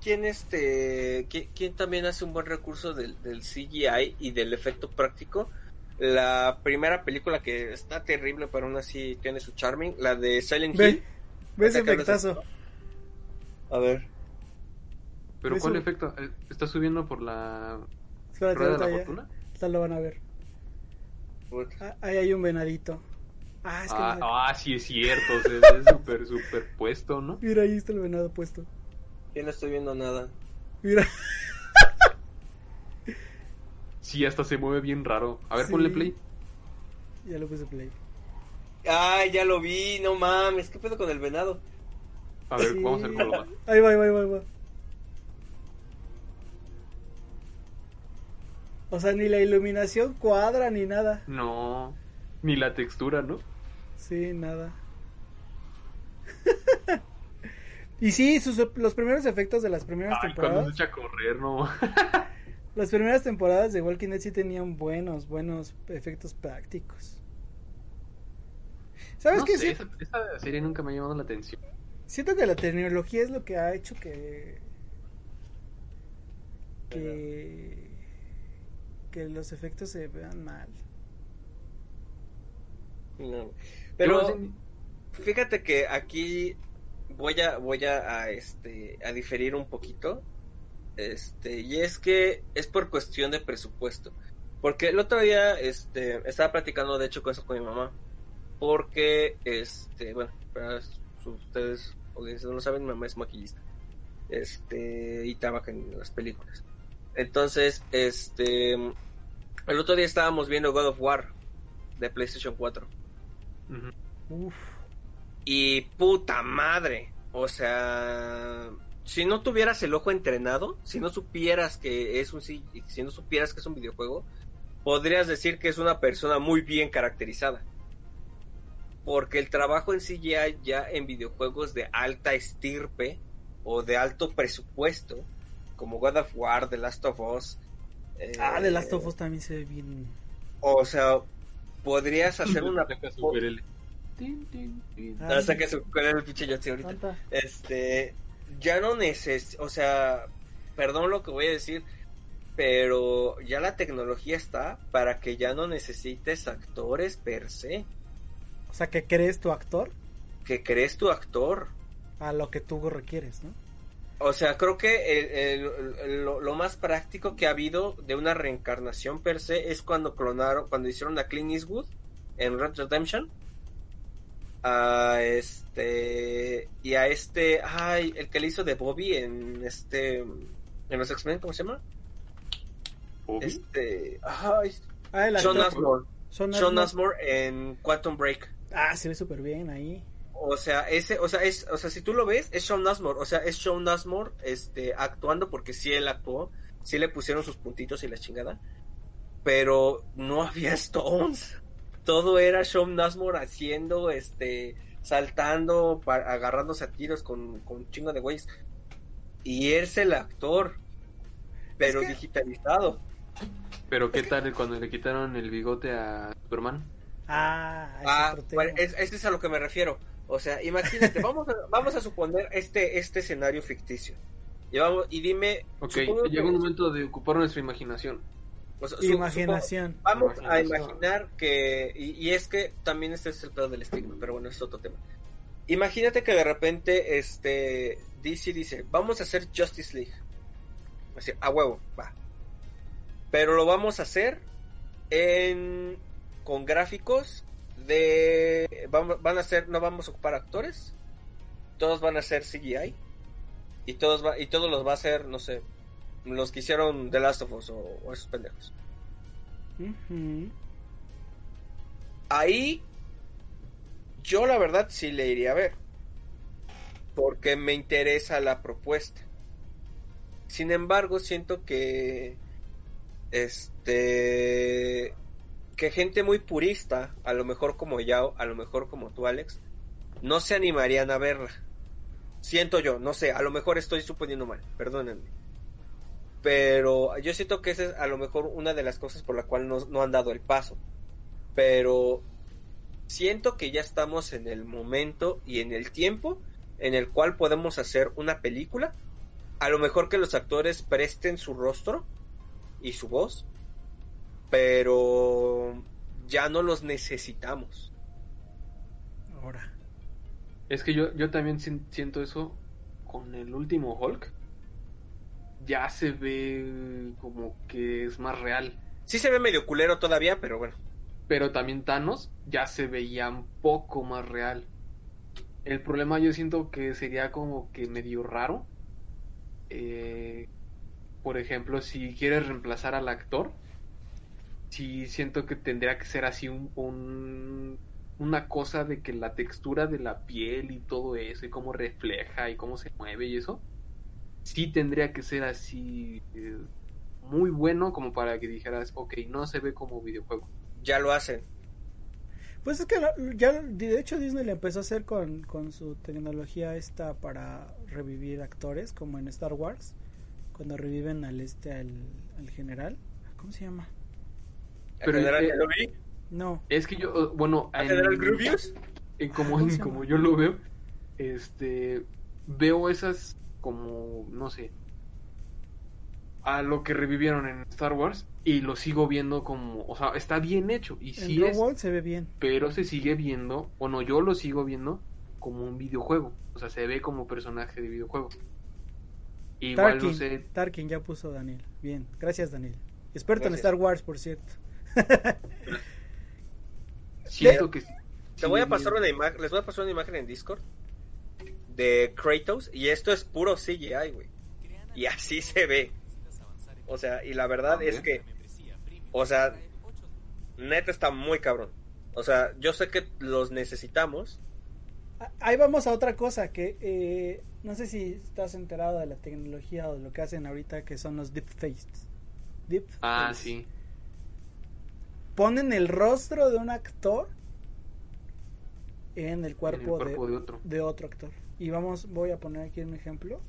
Quién este qui- quién también hace un buen recurso del, del CGI y del efecto práctico? La primera película que está terrible, pero aún así tiene su charming, la de Silent Ve, Hill. ve ese efectazo. A ver. Pero ¿cuál efecto? Eh, ¿Está subiendo por la Espérate, rueda de la ya- fortuna? lo van a ver. Ah, ahí hay un venadito. Ah, es que Ah, no ah, sí es cierto, o sea, es súper superpuesto, ¿no? Mira, ahí está el venado puesto. Yo no estoy viendo nada. Mira, Sí, hasta se mueve bien raro. A ver, Sí. ponle play. ya lo puse play. Ay, ya lo vi, no mames, ¿qué pedo con el venado? A ver, Sí. vamos a ver cómo lo va. Ahí va, ahí va, ahí va, ahí va. O sea, ni la iluminación cuadra ni nada. No, ni la textura, ¿no? Sí, nada. y sí, sus, los primeros efectos de las primeras Ay, cuando temporadas. se echa a correr, no. Las primeras temporadas de Walking Dead sí tenían buenos, buenos efectos prácticos. ¿Sabes no qué? sé, Sí- esa, esa serie nunca me ha llamado la atención. Siento que la tecnología es lo que ha hecho que. que. que los efectos se vean mal. No. Pero Yo, fíjate que aquí voy a voy a, a, este a diferir un poquito. Este, y es que es por cuestión de presupuesto. Porque el otro día este estaba platicando de hecho con eso con mi mamá. Porque este, bueno, para ustedes no lo saben, mi mamá es maquillista. Este, y trabaja en las películas. Entonces, este el otro día estábamos viendo God of War de PlayStation 4. ujú. Uf. Y puta madre. O sea, si no tuvieras el ojo entrenado, si no supieras que es un si si no supieras que es un videojuego, podrías decir que es una persona muy bien caracterizada. Porque el trabajo en CGI ya en videojuegos de alta estirpe o de alto presupuesto, como God of War, The Last of Us. eh, Ah, de Last of Us también se ve bien. O sea, podrías hacer una. Ah, Hasta que se el pinche ahorita. Este, ya no neces, o sea, perdón lo que voy a decir, pero ya la tecnología está para que ya no necesites actores per se, O sea, que crees tu actor que crees tu actor. a lo que tú requieres, ¿no? O sea, creo que el- el- el- lo, lo más práctico que ha habido de una reencarnación per se es cuando clonaron, cuando hicieron a Clint Eastwood en Red Redemption. A este. Y a este. Ay, el que le hizo de Bobby en este. En los X-Men, ¿cómo se llama? Obi. Este. Ay, Ah, el Sean actor. Asmore. Sean Sean Asmore. Asmore en Quantum Break. Ah, se ve súper bien ahí. O sea, ese, o sea, es, o sea, si tú lo ves, es Sean Asmore, o sea, es Sean Asmore, este, actuando porque sí él actuó, sí le pusieron sus puntitos y la chingada, pero no había Stones, todo era Sean Asmore haciendo, este, saltando, agarrándose a tiros con, con un chingo de güeyes, y él es el actor, pero que- digitalizado. Pero ¿qué tal cuando le quitaron el bigote a Superman? Ah, ese Ah, bueno, es, este es a lo que me refiero. O sea, imagínate, vamos a, vamos a suponer este, este escenario ficticio. Y, vamos, y dime. Ok, llega un momento de ocupar nuestra imaginación. O sea, Imaginación. supongo- vamos a imaginar que. Y, y es que también este es el pedo del estigma, pero bueno, es otro tema. Imagínate que de repente este DC dice: Vamos a hacer Justice League. Así, a huevo, va. Pero lo vamos a hacer en con gráficos de vamos, van a ser no vamos a ocupar actores todos van a ser CGI y todos va, y todos los va a hacer no sé los que hicieron The Last of Us o, o esos pendejos. Ahí yo la verdad sí le iría a ver. Porque me interesa la propuesta. Sin embargo, siento que este que gente muy purista, a lo mejor como Yao, a lo mejor como tú Alex, no se animarían a verla. Siento yo, no sé, a lo mejor estoy suponiendo mal, perdónenme. Pero yo siento que esa es a lo mejor una de las cosas por la cual no, no han dado el paso. Pero siento que ya estamos en el momento y en el tiempo en el cual podemos hacer una película. A lo mejor que los actores presten su rostro y su voz, pero ya no los necesitamos. Ahora. Es que yo, yo también sien- siento eso con el último Hulk. Ya se ve como que es más real. Sí se ve medio culero todavía, pero bueno. Pero también Thanos ya se veía un poco más real. El problema yo siento que sería como que medio raro. Eh, por ejemplo, si quieres reemplazar al actor, sí siento que tendría que ser así un, un- una cosa de que la textura de la piel y todo eso, y cómo refleja y cómo se mueve y eso, sí tendría que ser así eh, muy bueno como para que dijeras, ok, no se ve como videojuego. Ya lo hacen. Pues es que lo- ya, de hecho Disney le empezó a hacer con, con su tecnología esta para revivir actores, como en Star Wars, cuando reviven al este, al, al general. ¿Cómo se llama? Pero, ¿El general Kenobi? No, Es que yo, eh, bueno, ¿El en- general en como, ¿Cómo se como yo lo veo, este, veo esas como, no sé, a lo que revivieron en Star Wars y lo sigo viendo como, o sea, está bien hecho y en sí es, se ve bien. pero se sigue viendo, o no, yo lo sigo viendo como un videojuego, o sea, se ve como personaje de videojuego. Igual Tarkin, no sé, Tarkin ya puso Daniel. Bien, gracias Daniel. Experto en. Star Wars, por cierto. siento que sí- Te voy a pasar una imagen, les voy a pasar una imagen en Discord de Kratos y esto es puro CGI, güey. Y así se ve. O sea, y la verdad es que o sea, neta está muy cabrón. O sea, yo sé que los necesitamos. Ah, Ahí vamos a otra cosa que eh, no sé si estás enterado de la tecnología o de lo que hacen ahorita que son los deepfakes. Deepfakes. Ah, sí. Ponen el rostro de un actor en el cuerpo, cuerpo de, de otro. de otro actor. Y vamos, voy a poner aquí un ejemplo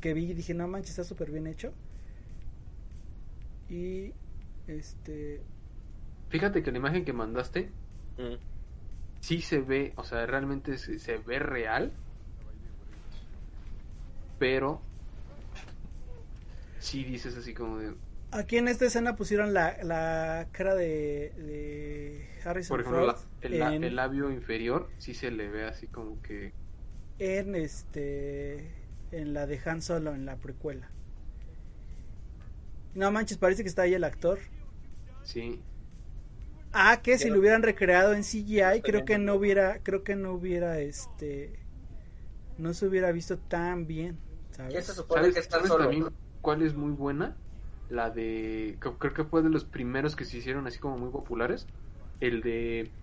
que, vi y dije, no manches, está súper bien hecho. Y este Fíjate que la imagen que mandaste Mm. sí se ve, o sea, realmente se, se ve real, pero sí dices así como de, aquí en esta escena pusieron la, la cara de, de Harrison por ejemplo, la- el, en, el labio inferior sí se le ve así como que, en este en la de Han Solo en la precuela. No manches, parece que está ahí el actor. sí, Ah, que si lo hubieran recreado en CGI, creo que no hubiera, creo que no hubiera, este, no se hubiera visto tan bien, ¿Qué se ¿sabes? supone ¿sabes, que está sabes solo? también cuál es muy buena? La de, creo creo que fue de los primeros que se hicieron así como muy populares, el de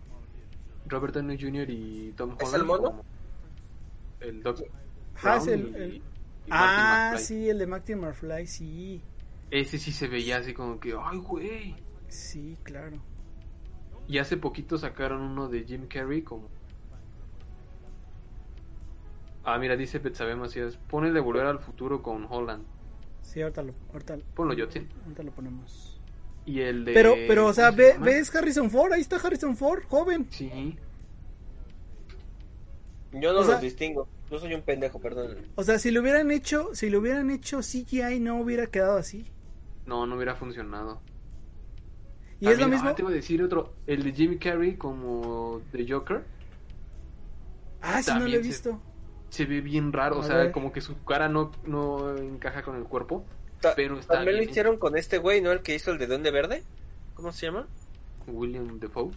Robert Downey Jr. y Tom Holland. ¿Es el mono? como El Doc Ah, es Brown el- y- el- y Ah, sí, el de Marty McFly, sí, Ese sí se veía así como que, ay, güey. sí, claro. Y hace poquito sacaron uno de Jim Carrey como... Ah, mira, dice Betsabe Macías, pone de volver al futuro con Holland. Sí, ahorita lo, ahorita, Ponlo, Yotzi. ahorita lo ponemos. Y el de... Pero, pero, o sea, ¿cómo se ve, ves Harrison Ford, ahí está Harrison Ford, joven. Sí. Yo no O sea- los distingo. Yo soy un pendejo, perdón. O sea, si lo hubieran hecho, si lo hubieran hecho CGI no hubiera quedado así. No, no hubiera funcionado. Y es lo También, mismo. ah, te iba a decir otro, el de Jim Carrey como de Joker, Ah, sí, no lo he también se- visto. se ve bien raro, A o sea, ver. como que su cara no, no encaja con el cuerpo, Ta- pero está También lo bien hicieron con este güey, ¿no? El que hizo el de Duende Verde. ¿Cómo se llama? William Defoe.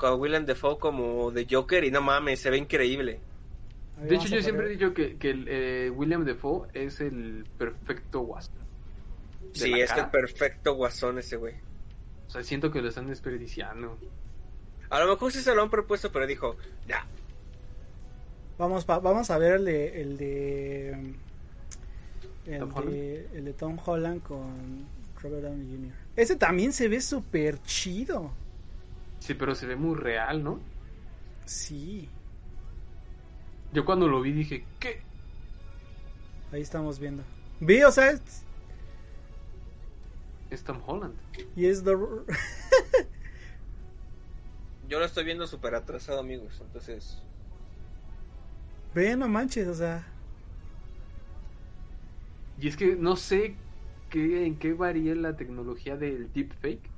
Con Willem Dafoe como de Joker y no mames, se ve increíble. A De hecho, yo a siempre he dicho que, que el, eh, William Defoe es el perfecto Wasp. De Sí, es cara. el perfecto guasón ese güey. O sea, siento que lo están desperdiciando. A lo mejor sí se lo han propuesto, pero dijo, ya. Vamos, pa- vamos a ver el de. El de. El Tom de, el de Tom Holland con Robert Downey Jr. Ese también se ve súper chido. Sí, pero se ve muy real, ¿no? Sí, Yo cuando lo vi dije, ¿qué? ahí estamos viendo. Vi, o sea, es- Es Tom Holland. y es The- Yo lo estoy viendo súper atrasado, amigos. Entonces, Ve, no manches, o sea. Y es que no sé qué, en qué varía la tecnología del deepfake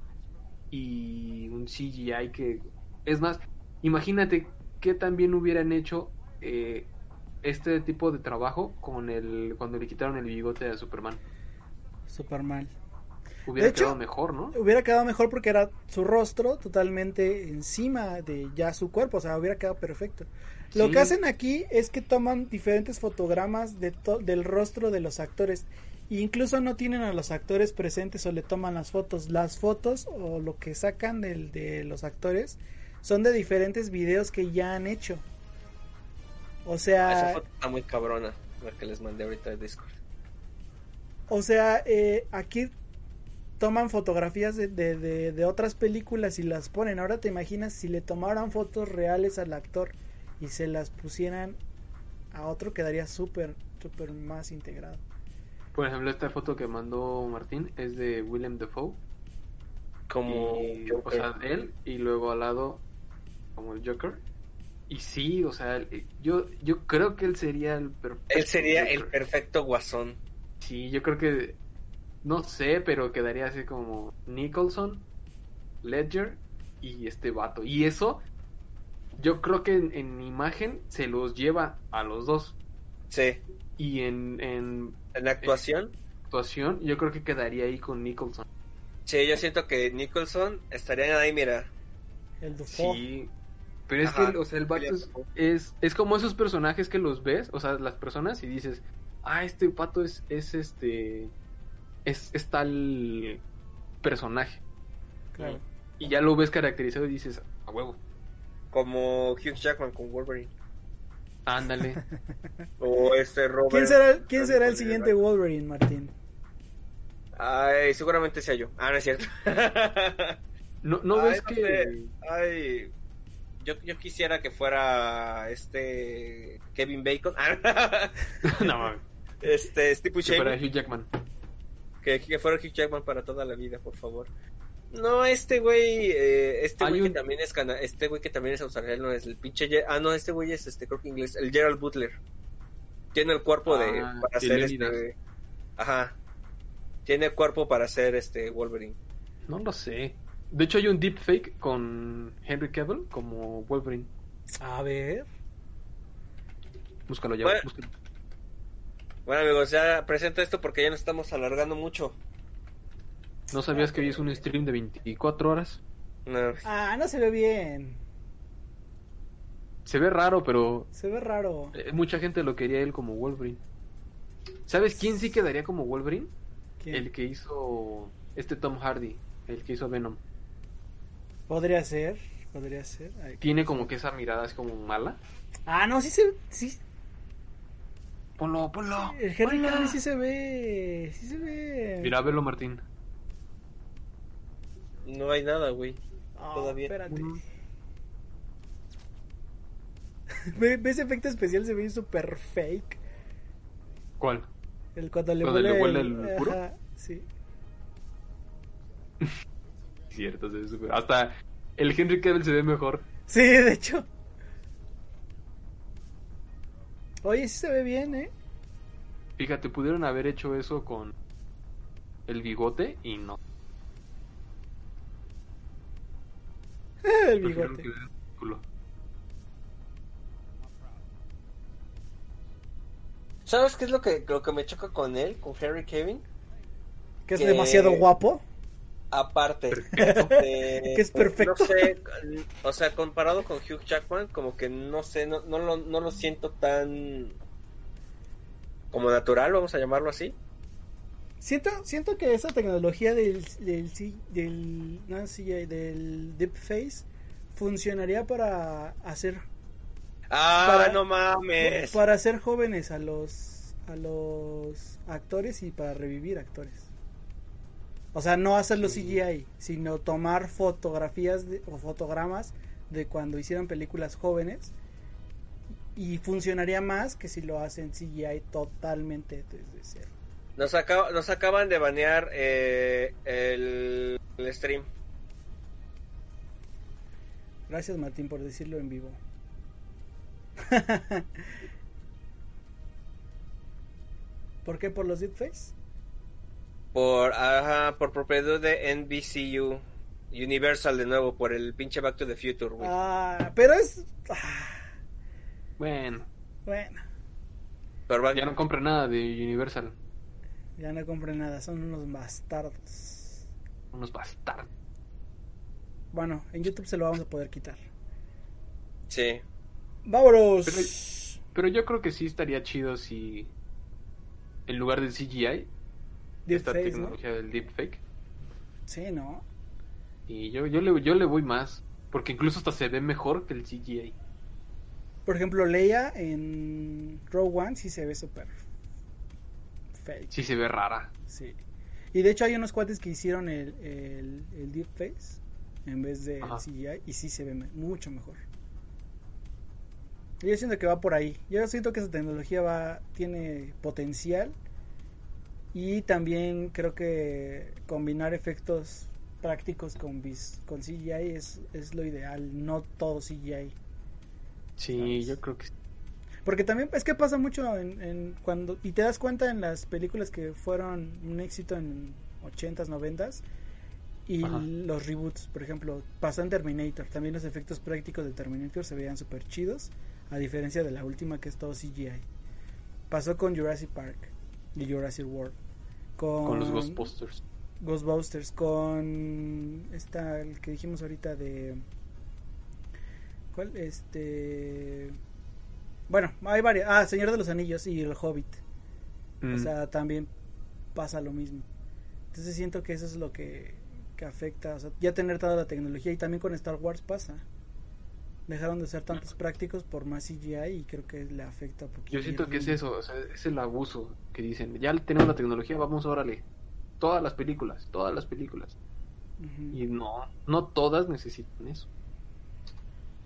y un CGI que... Es más, imagínate qué también hubieran hecho eh, este tipo de trabajo con el cuando le quitaron el bigote a Superman. Super mal. Hubiera De hecho- quedado mejor, ¿no? Hubiera quedado mejor porque era su rostro totalmente encima de ya su cuerpo, o sea, hubiera quedado perfecto. Lo que hacen aquí es que toman diferentes fotogramas de del rostro de los actores. E incluso no tienen a los actores presentes o le toman las fotos. Las fotos o lo que sacan del- de los actores son de diferentes videos que ya han hecho. O esa sea, foto está muy cabrona. La que les mandé ahorita de Discord. O sea, eh, aquí toman fotografías de, de- de- de otras películas y las ponen. Ahora te imaginas si le tomaran fotos reales al actor y se las pusieran a otro, quedaría súper, súper más integrado. Por ejemplo, esta foto que mandó Martín es de Willem Dafoe. Como. Y, o sea, él y luego al lado como el Joker. Y sí, o sea, eh, yo yo creo que él sería el perfecto. Él sería el perfecto guasón. Sí, yo creo que no sé, pero quedaría así como Nicholson, Ledger y este vato. Y eso yo creo que en, en imagen se los lleva a los dos Sí. Y en, en En la actuación. actuación yo creo que quedaría ahí con Nicholson. Sí, yo siento que Nicholson estaría ahí, mira. El Dufour. Sí. Pero es Ajá, que, o sea, el vato es, es como esos personajes que los ves, o sea, las personas y dices, ah, este pato es, es este, es, es tal personaje. Claro. Y ya lo ves caracterizado y dices, a huevo, Como Hugh Jackman con Wolverine. Ándale. O este Robert. ¿Quién será, quién será el siguiente. Wolverine, Martín? Ay, seguramente sea yo. Ah, no es cierto. ¿No, no Ay, ves no que...? sé. Ay, yo, yo quisiera que fuera este Kevin Bacon. Ah, no, mames, este Steve que fuera. Hugh Jackman. Que, que fuera Hugh Jackman para toda la vida, por favor. No, este güey, eh, este güey un- que también es cana este güey que también es australiano, es el pinche, ah no, este güey es este creo que inglés, el Gerald Butler. Tiene el cuerpo de Ah, para ser Leonidas. este, ajá, tiene el cuerpo para ser este Wolverine. No lo sé. De hecho hay un deepfake con Henry Cavill como Wolverine. A ver. Búscalo ya, Bueno. búscalo. Bueno amigos, ya presento esto porque ya nos estamos alargando mucho. ¿No sabías que hoy es un stream de 24 horas? No, Ah, no se ve bien. Se ve raro, pero Se ve raro. eh, mucha gente lo quería él como Wolverine. ¿Sabes quién sí quedaría como Wolverine? ¿Quién? El que hizo este Tom Hardy, el que hizo Venom. Podría ser. Podría ser. Ay, Tiene como que esa mirada es como mala. Ah, no, sí se. Sí, Ponlo, ponlo. el Henry ponlo. Cavill sí se ve. Sí se ve. Mira, velo Martín. No hay nada, güey. Ah, todavía. Espérate. Ujú. Ve, ese efecto especial, se ve súper fake. ¿Cuál? El cuando le ¿Cuando huele, le huele el, el puro? Ajá, sí. Cierto, se ve súper- hasta el Henry Cavill se ve mejor. Sí, de hecho. Oye, sí se ve bien, ¿eh? Fíjate, pudieron haber hecho eso con el bigote y no. El bigote. ¿Sabes qué es lo que lo que me choca con él, con Harry Kevin? Que es que- demasiado guapo. Aparte, Perfecto. de- Que es perfecto. No sé, o sea, comparado con Hugh Jackman, como que no sé, no, no, lo, no lo siento tan como natural, vamos a llamarlo así. Siento, siento que esa tecnología del, del, del, no, del deepface funcionaría para hacer Ah, Para- no mames. para hacer jóvenes a los a los actores y para revivir actores. O sea, no hacerlo Sí. CGI, sino tomar fotografías de- o fotogramas de cuando hicieron películas jóvenes y funcionaría más que si lo hacen CGI totalmente desde cero. Nos, acaba- nos acaban de banear eh, el, el stream. Gracias Martín por decirlo en vivo. ¿Por qué? ¿Por los deepface? Por, ajá, por propiedad de NBCU. Universal de nuevo, por el pinche Back to the Future, güey. Ah, pero es... ah, Bueno, bueno, Pero ya no compré nada de Universal. Ya no compré nada, son unos bastardos. Unos bastardos. Bueno, en YouTube se lo vamos a poder quitar. Sí. ¡Vámonos! Pero- Pero yo creo que sí estaría chido si en lugar de CGI, esta Deepface, ¿no? tecnología del deepfake. Sí, ¿no? Y yo, yo, le, yo le voy más, porque incluso hasta se ve mejor que el CGI. Por ejemplo, Leia en Rogue One sí se ve súper fake. Sí se ve rara. Sí. Y de hecho hay unos cuates que hicieron el, el, el deepface en vez de Ajá. CGI y sí se ve mucho mejor. Yo siento que va por ahí. Yo siento que esa tecnología va tiene potencial y también creo que combinar efectos prácticos con vis, con CGI es, es lo ideal, no todo CGI. Sí, ¿Sabes? yo creo que sí. Porque también es que pasa mucho en, en cuando y te das cuenta en las películas que fueron un éxito en 80s, 90s y Ajá. los reboots, por ejemplo, pasó en Terminator, también los efectos prácticos de Terminator se veían súper chidos, a diferencia de la última que es todo CGI. Pasó con Jurassic Park y Jurassic World. Con, Con los Ghostbusters. Ghostbusters, con esta, el que dijimos ahorita de... ¿Cuál? Este... Bueno, hay varias. Ah, Señor de los Anillos y El Hobbit. O Mm. sea, también pasa lo mismo. Entonces siento que eso es lo que, que afecta. O sea, ya tener toda la tecnología y también con Star Wars pasa. Dejaron de ser tantos prácticos por más CGI y creo que le afecta un poquito. Yo siento que es eso, o sea, es el abuso que dicen, ya tenemos la tecnología, vamos, órale. Todas las películas, todas las películas. Y no, no todas necesitan eso.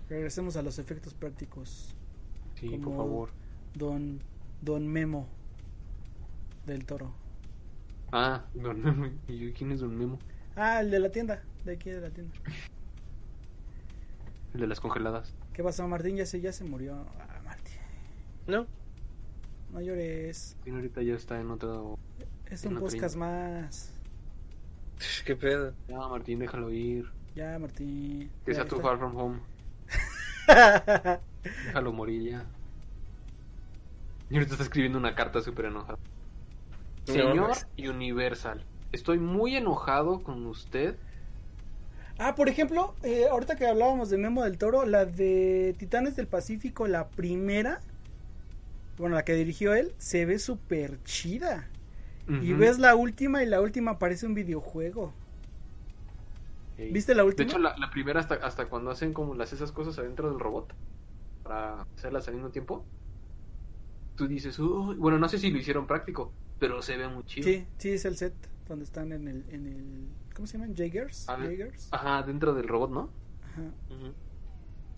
Regresemos a los efectos prácticos. Sí, por favor. Don, don Memo del Toro. Ah, Don Memo. ¿Y yo quién es Don Memo? Ah, el de la tienda, de aquí de la tienda. El de las congeladas. ¿Qué pasó, Martín? Ya se, ya se murió. Ah, Martín, ¿No? no llores. Y ahorita ya está en otro... Es En un podcast más. ¿Qué pedo? Ya, Martín, déjalo ir. Ya, Martín. Que sea tu. Far From Home. Déjalo morir ya. Y ahorita está escribiendo una carta súper enojada. No, Señor pues. Universal, estoy muy enojado con usted. Ah, por ejemplo, eh, ahorita que hablábamos de Memo del Toro, la de Titanes del Pacífico, la primera, bueno, la que dirigió él, se ve súper chida. Y ves la última y la última parece un videojuego. ¿Viste la De última? hecho, la, la primera hasta, hasta cuando hacen como las esas cosas adentro del robot para hacerlas al mismo tiempo. Tú dices, "Uy", bueno, no sé si lo hicieron práctico, pero se ve muy chido. Sí, sí, es el set donde están en el, en el ¿cómo se llaman? Jaegers. Ah. Ajá, dentro del robot, ¿no? Ajá.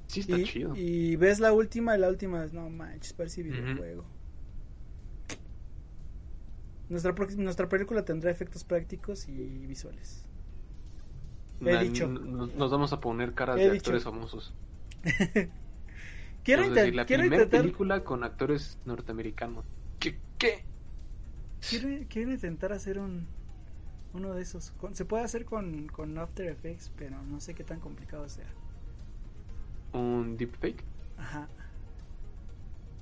Sí, está Y, chido. y ves la última y la última es, no manches, parece videojuego. Nuestra, prox- nuestra película tendrá efectos prácticos y visuales. he Na- dicho. Nos, nos vamos a poner caras He de dicho. actores famosos. Quiero, decir, la quiero intentar, película con actores norteamericanos. ¿Qué? ¿Qué? quiero, quiero intentar hacer un uno de esos. Con- se puede hacer con, con After Effects, pero no sé qué tan complicado sea. ¿Un deepfake? Ajá.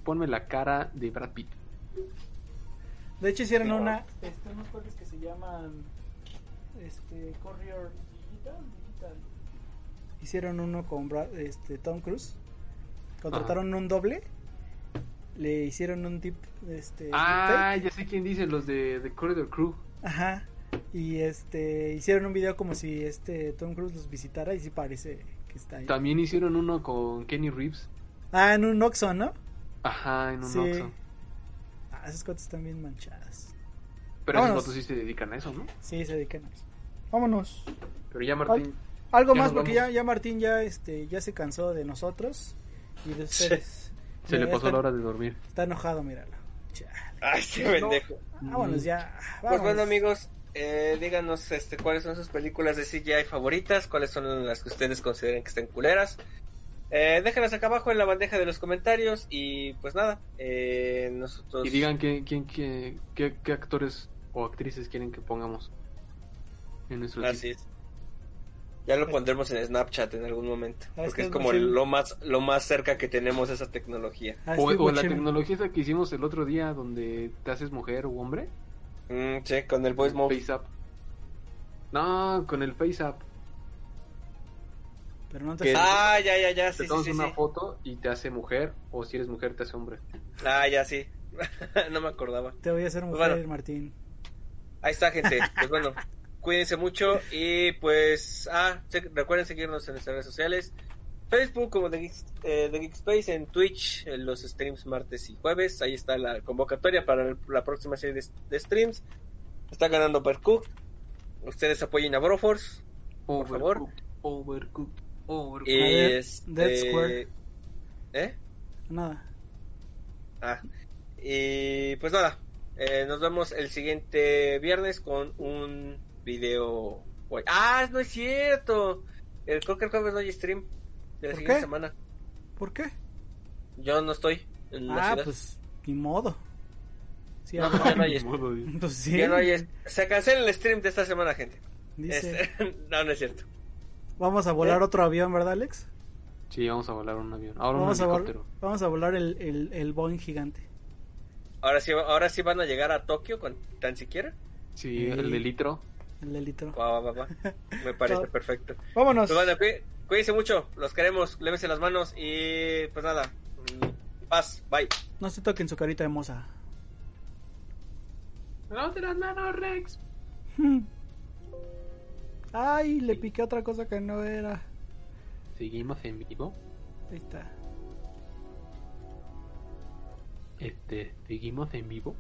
Ponme la cara de Brad Pitt. De hecho hicieron una, este, unos juegos que se llaman este Courier Digital, Digital. Hicieron uno con Brad- este Tom Cruise. Contrataron un doble. Le hicieron un tip este Ah, ya sé quién dice, los de, de Corridor Crew. Ajá. Y este hicieron un video como si este Tom Cruise los visitara y sí parece que está ahí. También hicieron uno con Kenny Reeves. Ah, en un Oxxo, ¿no? Ajá, en un Sí. Oxxo. Ah, esas cosas están bien manchadas. Pero esos fotos sí se dedican a eso, ¿no? Sí, se dedican a eso. Vámonos. Pero ya Martín. Algo Ya más porque ya, ya Martín ya este ya se cansó de nosotros y de ustedes. Se le pasó está, la hora de dormir. Está enojado, míralo. Chale. Ay, qué No. pendejo. Vámonos ya. Pues vámonos. bueno, amigos, eh, díganos este, cuáles son sus películas de CGI favoritas, cuáles son las que ustedes consideren que estén culeras. Eh, déjenlas acá abajo en la bandeja de los comentarios y pues nada, eh, nosotros... Y digan qué, quién, qué, qué, qué actores o actrices quieren que pongamos en nuestro Así es. Ya lo pondremos en Snapchat en algún momento, Ah, porque es como lo más lo más cerca que tenemos a esa tecnología. Ah, O, la tecnología esa que hicimos el otro día donde te haces mujer o hombre. Mm, sí, con el voice mode. Face Up. No, con el Face Up. Pero no te Ah, ya, ya, ya, Te sí, sí, tomas sí, una sí. foto y te hace mujer. O si eres mujer, te hace hombre. Ah, ya, sí. no me acordaba. te voy a hacer mujer, Bueno. Martín. Ahí está, gente. Pues bueno, cuídense mucho y pues, ah, recuerden seguirnos en nuestras redes sociales. Facebook como The Geek, eh, The Geek Space, en Twitch, en los streams martes y jueves. Ahí está la convocatoria para el- la próxima serie de, de streams. Está ganando Overcooked. Ustedes apoyen a Broforce. Por favor. Overcooked, Overcooked, Overcooked. Y ver, este... Dead Square. ¿Eh? Nada. Ah, y pues nada, eh, nos vemos el siguiente viernes con un video. Ah, no es cierto. El creo que el jueves no hay stream de la ¿Por siguiente qué? semana. ¿Por qué? Yo no estoy en la Ah, ciudad. pues ni modo. Sí, No, ah, ya no hay, Ni modo, dice. pues sí. ya no hay est- Se cancela el stream de esta semana, gente. Dice, Este, no, no es cierto. vamos a volar ¿Eh? otro avión, ¿verdad, Alex? Sí, vamos a volar un avión. Ahora Vamos un a, helicóptero. vamos a volar el, el, el Boeing gigante. Ahora sí, ahora sí van a llegar a Tokio con tan siquiera. Sí, Sí. el de litro. El de litro. Va, va, va, va. Me parece Chao. perfecto. Vámonos. Pues bueno, cuí- cuídense mucho, los queremos, lévense las manos y pues nada, paz, bye. No se toquen su carita de moza. ¡Lávate las manos, Rex! Ay, le piqué otra cosa que no era. Seguimos en vivo. Ahí está. Este, seguimos en vivo.